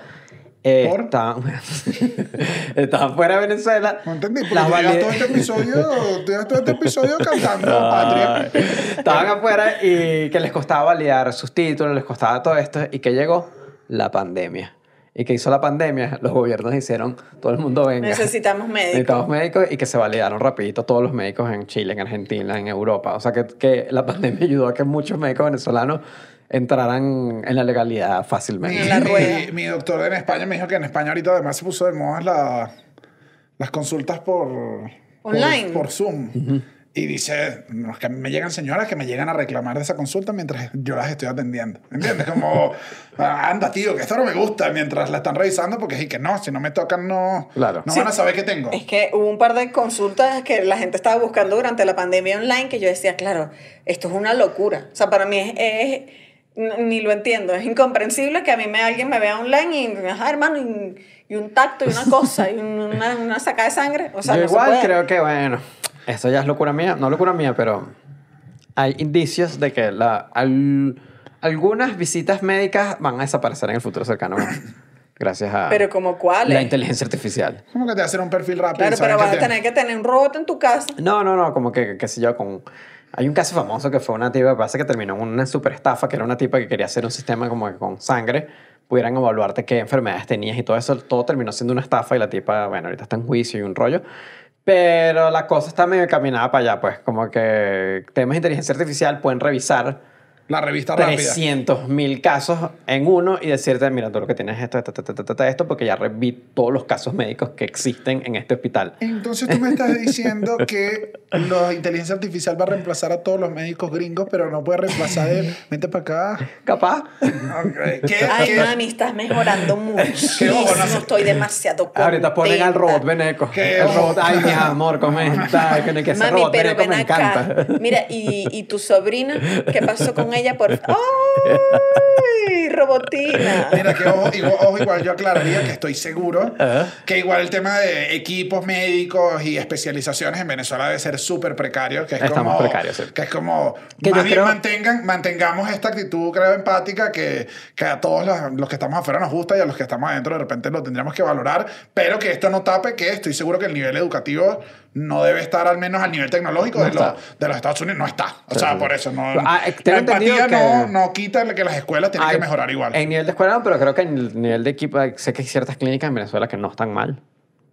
Eh, ¿Por? Estaban, (laughs) estaban fuera de Venezuela. No entendí, porque tú valid- todo este episodio, todo este episodio cantando Patria. Estaban afuera y que les costaba validar sus títulos, les costaba todo esto y que llegó la pandemia. ¿Y que hizo la pandemia? Los gobiernos hicieron, todo el mundo venga. Necesitamos médicos. Necesitamos médicos y que se validaron rapidito todos los médicos en Chile, en Argentina, en Europa. O sea que, que la pandemia ayudó a que muchos médicos venezolanos entraran en la legalidad Mi, fácilmente. La mi- rueda. mi doctor en España me dijo que en España ahorita además se puso de moda la- las consultas por... Online. Por, por Zoom. Y dice, no, es que me llegan señoras que me llegan a reclamar de esa consulta mientras yo las estoy atendiendo. ¿Entiendes? Como, (laughs) "Ah, anda, tío, que esto no me gusta mientras la están revisando porque es que no, si no me tocan, no, Claro. no Sí. van a saber qué tengo. Es que hubo un par de consultas que la gente estaba buscando durante la pandemia online que yo decía, claro, esto es una locura. O sea, para mí es, es- ni lo entiendo, es incomprensible que a mí me, alguien me vea online y, ajá, hermano, y, y un tacto y una cosa y una, una sacada de sangre. O sea, Yo no se igual puede. creo que, bueno, esto ya es locura mía. No locura mía, pero hay indicios de que la, al- algunas visitas médicas van a desaparecer en el futuro cercano. gracias a Pero como cuáles. la inteligencia artificial. ¿Cómo que te hacen un perfil rápido? Claro, pero vas a te- tener que tener un robot en tu casa. No, no, no, como que, qué sé yo, con... Hay un caso famoso que fue una tipa, pasa que terminó en una super estafa, que era una tipa que quería hacer un sistema como que con sangre pudieran evaluarte qué enfermedades tenías y todo eso, todo terminó siendo una estafa y la tipa, bueno, ahorita está en juicio y un rollo. Pero la cosa está medio caminada para allá, pues como que temas de inteligencia artificial pueden revisar La revista rápida. 300 mil casos en uno y decirte, mira, tú lo que tienes es esto, esto, esto, esto, esto, porque ya reví todos los casos médicos que existen en este hospital. Entonces tú me estás diciendo (laughs) que la inteligencia artificial va a reemplazar a todos los médicos gringos, pero no puede reemplazar el... Vente para acá. Capaz. Ok. (laughs) ¿Qué, Ay, qué- mami, estás mejorando muchísimo. no. Estoy demasiado Ahorita ponen al contenta. robot veneco. ¿Qué? El robot, ay, mi amor, ¿cómo está? (laughs) Que que ese Mami, robot pero veneco ven me acá. encanta. Mira, y, y tu sobrina, ¿qué pasó con ella? Por... ¡Ay, robotina! Mira, que ojo, igual, ojo, igual yo aclararía que estoy seguro Ajá. que igual el tema de equipos médicos y especializaciones en Venezuela debe ser súper precario. Que es Estamos como, precarios, sí. Que es como, Que más yo bien creo- mantengan, mantengamos esta actitud, creo, empática que, que a todos los, los que estamos afuera nos gusta y a los que estamos adentro de repente lo tendríamos que valorar, pero que esto no tape que estoy seguro que el nivel educativo no debe estar al menos al nivel tecnológico No de, los, de los Estados Unidos. No está. O sea, sí, por eso no. Ah, eh, la empatía no, que- no quita que las escuelas tienen que mejorar igual. En nivel de escuela, no, pero creo que en el nivel de equipo, sé que hay ciertas clínicas en Venezuela que no están mal,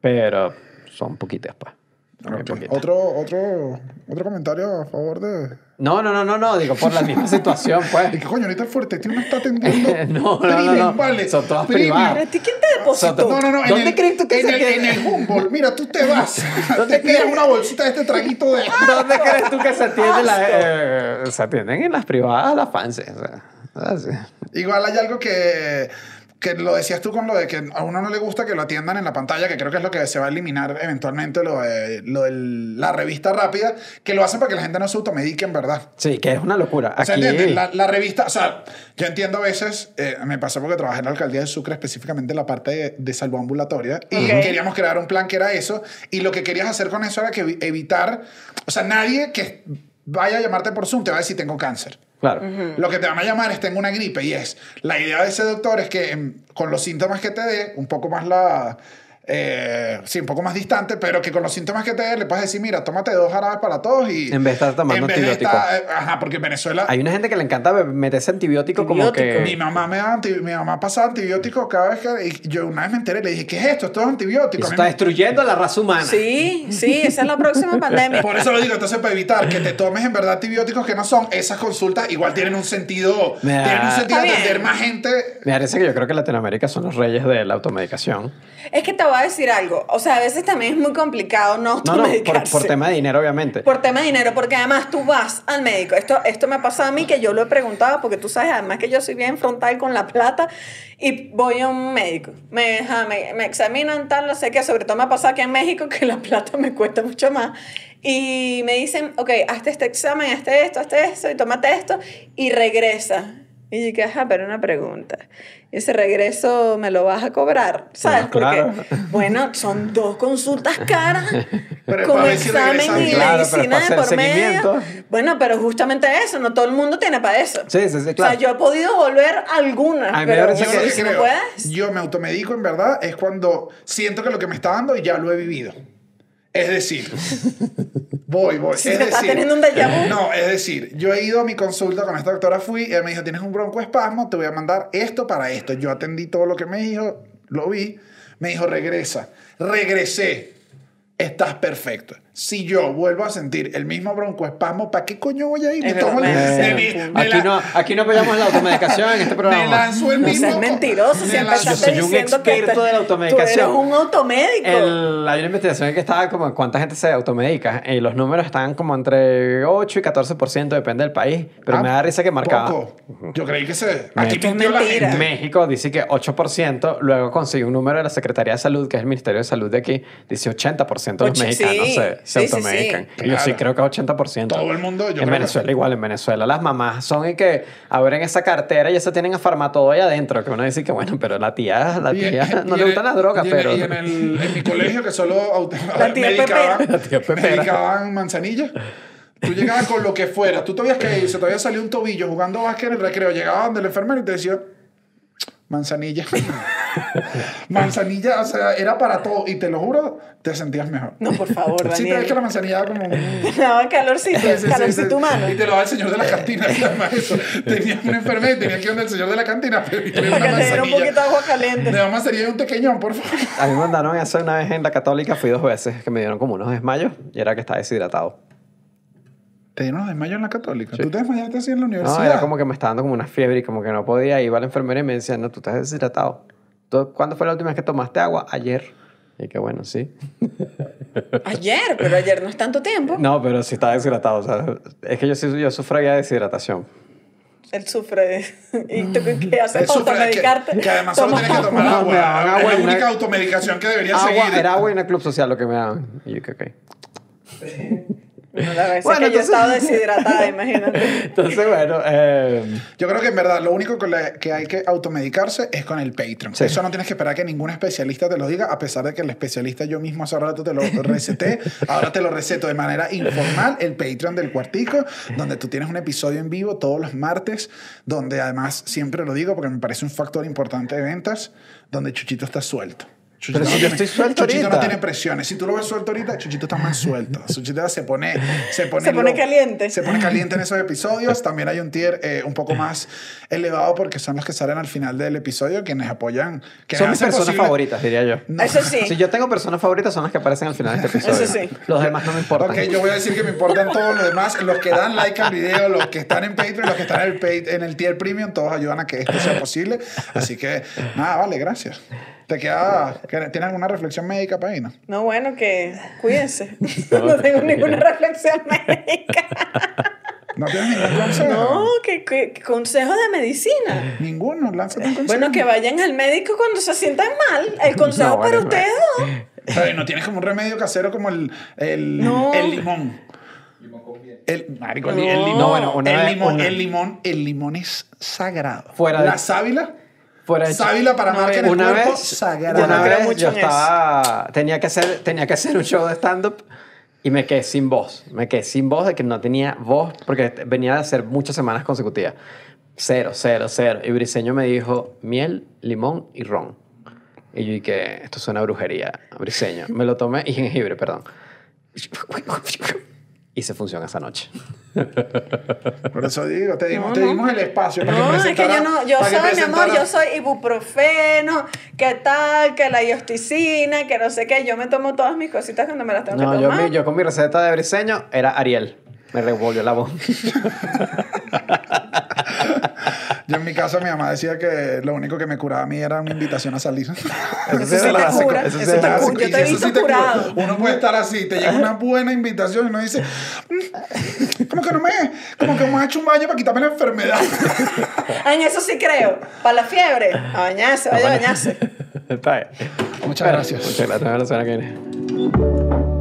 pero son poquitas, pues. Poquitas. Otro, otro, otro comentario a favor de. No, no, no, no, no, digo, por la misma situación, pues. (laughs) ¿Y qué coño? Ahorita el fuerte tío no está atendiendo. (laughs) No, no, no, no. vale. Son todas privadas. ¿A ti quién te depositó? No, no, no. ¿Dónde el- crees tú que en se el, queda? En el Humboldt. Mira, tú te vas. (laughs) ¿Dónde te pides crees? una bolsita de este traguito de. ¿Dónde crees tú que se atienden las... eh, se atienden en las privadas las fans? O sea, así. Igual hay algo que, que lo decías tú con lo de que a uno no le gusta que lo atiendan en la pantalla, que creo que es lo que se va a eliminar eventualmente, lo de, lo de la revista rápida, que lo hacen para que la gente no se automedique en verdad. Sí, que es una locura. O sea, Aquí... ¿entiendes? La, la revista, o sea, yo entiendo a veces, eh, me pasó porque trabajé en la alcaldía de Sucre, específicamente en la parte de, de salvoambulatoria, y Ok. queríamos crear un plan que era eso, y lo que querías hacer con eso era que evi- evitar, o sea, nadie que vaya a llamarte por Zoom te va a decir tengo cáncer. Claro. Lo que te van a llamar es tengo una gripe y es, la idea de ese doctor es que em, con los síntomas que te dé, un poco más la... eh, sí, un poco más distante, pero que con los síntomas que te dé le puedes decir, mira, tómate dos jarabes para todos y... En vez de estar tomando antibiótico. estar- eh, ajá, porque en Venezuela... Hay una gente que le encanta meterse antibiótico, como que... Antibiótico. Mi mamá me da anti- mi mamá pasaba antibióticos cada vez que y yo una vez me enteré le dije ¿qué es esto? Esto es antibiótico. Eso está me- destruyendo a la raza humana. Sí, sí, esa es la próxima (laughs) pandemia. por eso lo digo, entonces para evitar que te tomes en verdad antibióticos que no son, esas consultas igual tienen un sentido, Me da- tienen un sentido de atender más gente. Me parece que yo creo que Latinoamérica son los reyes de la automedicación. Es que te voy a decir algo. O sea, a veces también es muy complicado no No, no, por, por tema de dinero, obviamente. Por tema de dinero, porque además tú vas al médico. Esto, esto me ha pasado a mí que yo lo he preguntado, porque tú sabes, además que yo soy bien frontal con la plata y voy a un médico. Me, ajá, me, me examinan tal, no sé qué. Sobre todo me ha pasado aquí en México que la plata me cuesta mucho más. Y me dicen, ok, hazte este examen, hazte esto, hazte esto, y tómate esto, y regresa. Y yo dije, ajá, pero una pregunta. ¿Y ese regreso me lo vas a cobrar? ¿Sabes? Ah, claro. Porque, bueno, son dos consultas caras (laughs) Pero con si examen regresan. y Claro, medicina de por medio. Bueno, pero justamente eso, no todo el mundo tiene para eso. Sí, sí, sí, O claro. sea, yo he podido volver algunas, A mí pero Yo que- si no puedes. yo me automedico en verdad es cuando siento que lo que me está dando ya lo he vivido. Es decir, voy, voy. Si es te estás teniendo un déjà vu. No, es decir, yo he ido a mi consulta con esta doctora, fui, y él me dijo, tienes un broncoespasmo, te voy a mandar esto para esto. Yo atendí todo lo que me dijo, lo vi, me dijo, regresa. Regresé. Estás perfecto. Si yo vuelvo a sentir el mismo broncoespasmo, ¿para qué coño voy a ir? Me tomo el- me Aquí la- no, aquí no apoyamos la automedicación en este (laughs) me programa. lanzo el No mismo. seas mentiroso, me si Yo soy un experto de la automedicación. Tú eres un automédico. El- hay una investigación que estaba como en cuánta gente se automedica y los números están como entre 8 y 14%, depende del país, pero Ah, me da risa que marcaba. Poco. Yo creí que se. Me- Aquí es mentira. gente. México dice que 8%, luego consigue un número de la Secretaría de Salud, que es el Ministerio de Salud de aquí, dice 80% de los Ocho- mexicanos sí, se, se sí, sí, automedican. sí. Y yo sí creo que es 80%. Todo el mundo, yo creo En que- Venezuela igual, en Venezuela las mamás son y que abren esa cartera y eso tienen a farmatodo ahí adentro, que uno dice que bueno, pero la tía, la en- tía no y le gustan las drogas, y en- pero... Y en, el, en mi colegio, que solo (laughs) La tía medicaban. La tía medicaban manzanilla. Tú llegabas con lo que fuera. Tú te habías caído, se te había salido un tobillo jugando básquet en el recreo. Llegaba donde el enfermero y te decía, manzanilla. (laughs) manzanilla, o sea, era para todo. Y te lo juro, te sentías mejor. No, por favor, Sí, te Daniel. ves que la manzanilla como (laughs) daba calorcito, Sí, calorcito sí. humano. Y te lo daba el señor de la cantina. (laughs) eso. Tenía una enfermera y tenía que ir donde el señor de la cantina pedirle una Para que te diera un manzanilla. poquito de agua caliente. De manzanilla y un pequeñón, por favor. A mí me mandaron eso una vez en la católica, fui dos veces, que me dieron como unos desmayos y era que estaba deshidratado. ¿Te dieron desmayo en la católica? ¿Tú te desmayaste así en la universidad? No, era como que me estaba dando como una fiebre y como que no podía. Iba a la enfermera y me decía, no, tú estás deshidratado. ¿Tú- ¿Cuándo fue la última vez que tomaste agua? Ayer. Y que bueno, sí. (laughs) Ayer, pero ayer no es tanto tiempo. No, pero sí estaba deshidratado. O sea, es que yo, sí- yo sufro ya de deshidratación. Él sufre de... (laughs) ¿Y tú qué haces? De que, ¿Automedicarte? que además solo tienes que tomar No, agua. daban agua es la una- única automedicación que deberías Agua, seguir. era agua y una club social lo que me daban. Y yo que ok. (laughs) Bueno, la Bueno, que yo entonces- estaba deshidratada, (laughs) imagínate. Entonces, bueno, eh, Yo creo que en verdad lo único con la- que hay que automedicarse es con el Patreon. Sí. Eso no tienes que esperar que ningún especialista te lo diga, a pesar de que el especialista yo mismo hace rato te lo receté. (laughs) Ahora te lo receto de manera informal, el Patreon del Cuartico, donde tú tienes un episodio en vivo todos los martes, donde además siempre lo digo porque me parece un factor importante de ventas, donde Chuchito está suelto. Chuchito Pero si yo estoy suelto Chuchito no ahorita. tiene presiones. Si tú lo ves suelto ahorita, Chuchito está más suelto. (laughs) Chuchito se pone, se pone, Se pone caliente. Se pone caliente en esos episodios. También hay un tier eh, un poco más elevado porque son los que salen al final del episodio, quienes apoyan. Que son mis personas posible- favoritas, diría yo. No. Eso sí. Si yo tengo personas favoritas, son las que aparecen al final de este episodio. Eso sí. Los demás no me importan. Ok, yo voy a decir que me importan todos los demás. Los que dan like al video, los que están en Patreon, los que están en el, en el tier premium, todos ayudan a que esto sea posible. Así que, nada, vale, gracias. ¿Te queda, que- ¿Tienes alguna reflexión médica para ahí, no? No, bueno, que cuídense. (laughs) No tengo ninguna reflexión médica. ¿No tienes ningún consejo? No, que, que- que consejos de medicina. Ninguno, lánzate un consejo. Bueno, que vayan al médico cuando se sientan mal. El consejo No, para bueno, ustedes dos. Pero no tienes como un remedio casero como el, el, No. el limón. El, marico, el- No. el limón. No, bueno, una el, vez- limón una- el limón, el limón es sagrado. Fuera de- La sábila, Fuera de- sábila para No, marca en el una cuerpo, vez, sagrado. Una vez mucho yo estaba, tenía que hacer, tenía que hacer un show de stand-up y me quedé sin voz. Me quedé sin voz de que no tenía voz porque venía de hacer muchas semanas consecutivas. Cero, cero, cero. Y Briseño me dijo miel, limón y ron. Y yo dije, esto suena a brujería, Briseño. Me lo tomé y jengibre, perdón. Hice función esa noche. (laughs) Por eso digo, te dimos, No, te no. dimos el espacio. para que No, es que yo no, yo soy, mi amor, yo soy ibuprofeno, ¿qué tal? Que la iosticina, que no sé qué. Yo me tomo todas mis cositas cuando me las tengo No, que yo, tomar. mi- yo con mi receta de Briseño era Ariel. Me revolvió la voz. (laughs) Yo en mi casa mi mamá decía que lo único que me curaba a mí era una invitación a salir. Eso (laughs) Eso sí te cura, eso sí eso es te cura. Yo te he visto sí curado. Uno puede estar así, te llega una buena invitación y uno dice, "Mm, como que no me, como que me ha hecho un baño para quitarme la enfermedad. (laughs) En eso sí creo. Para la fiebre, a bañarse, vaya a bañarse. Está bien. Muchas gracias. Muchas gracias. Vemos la semana que viene.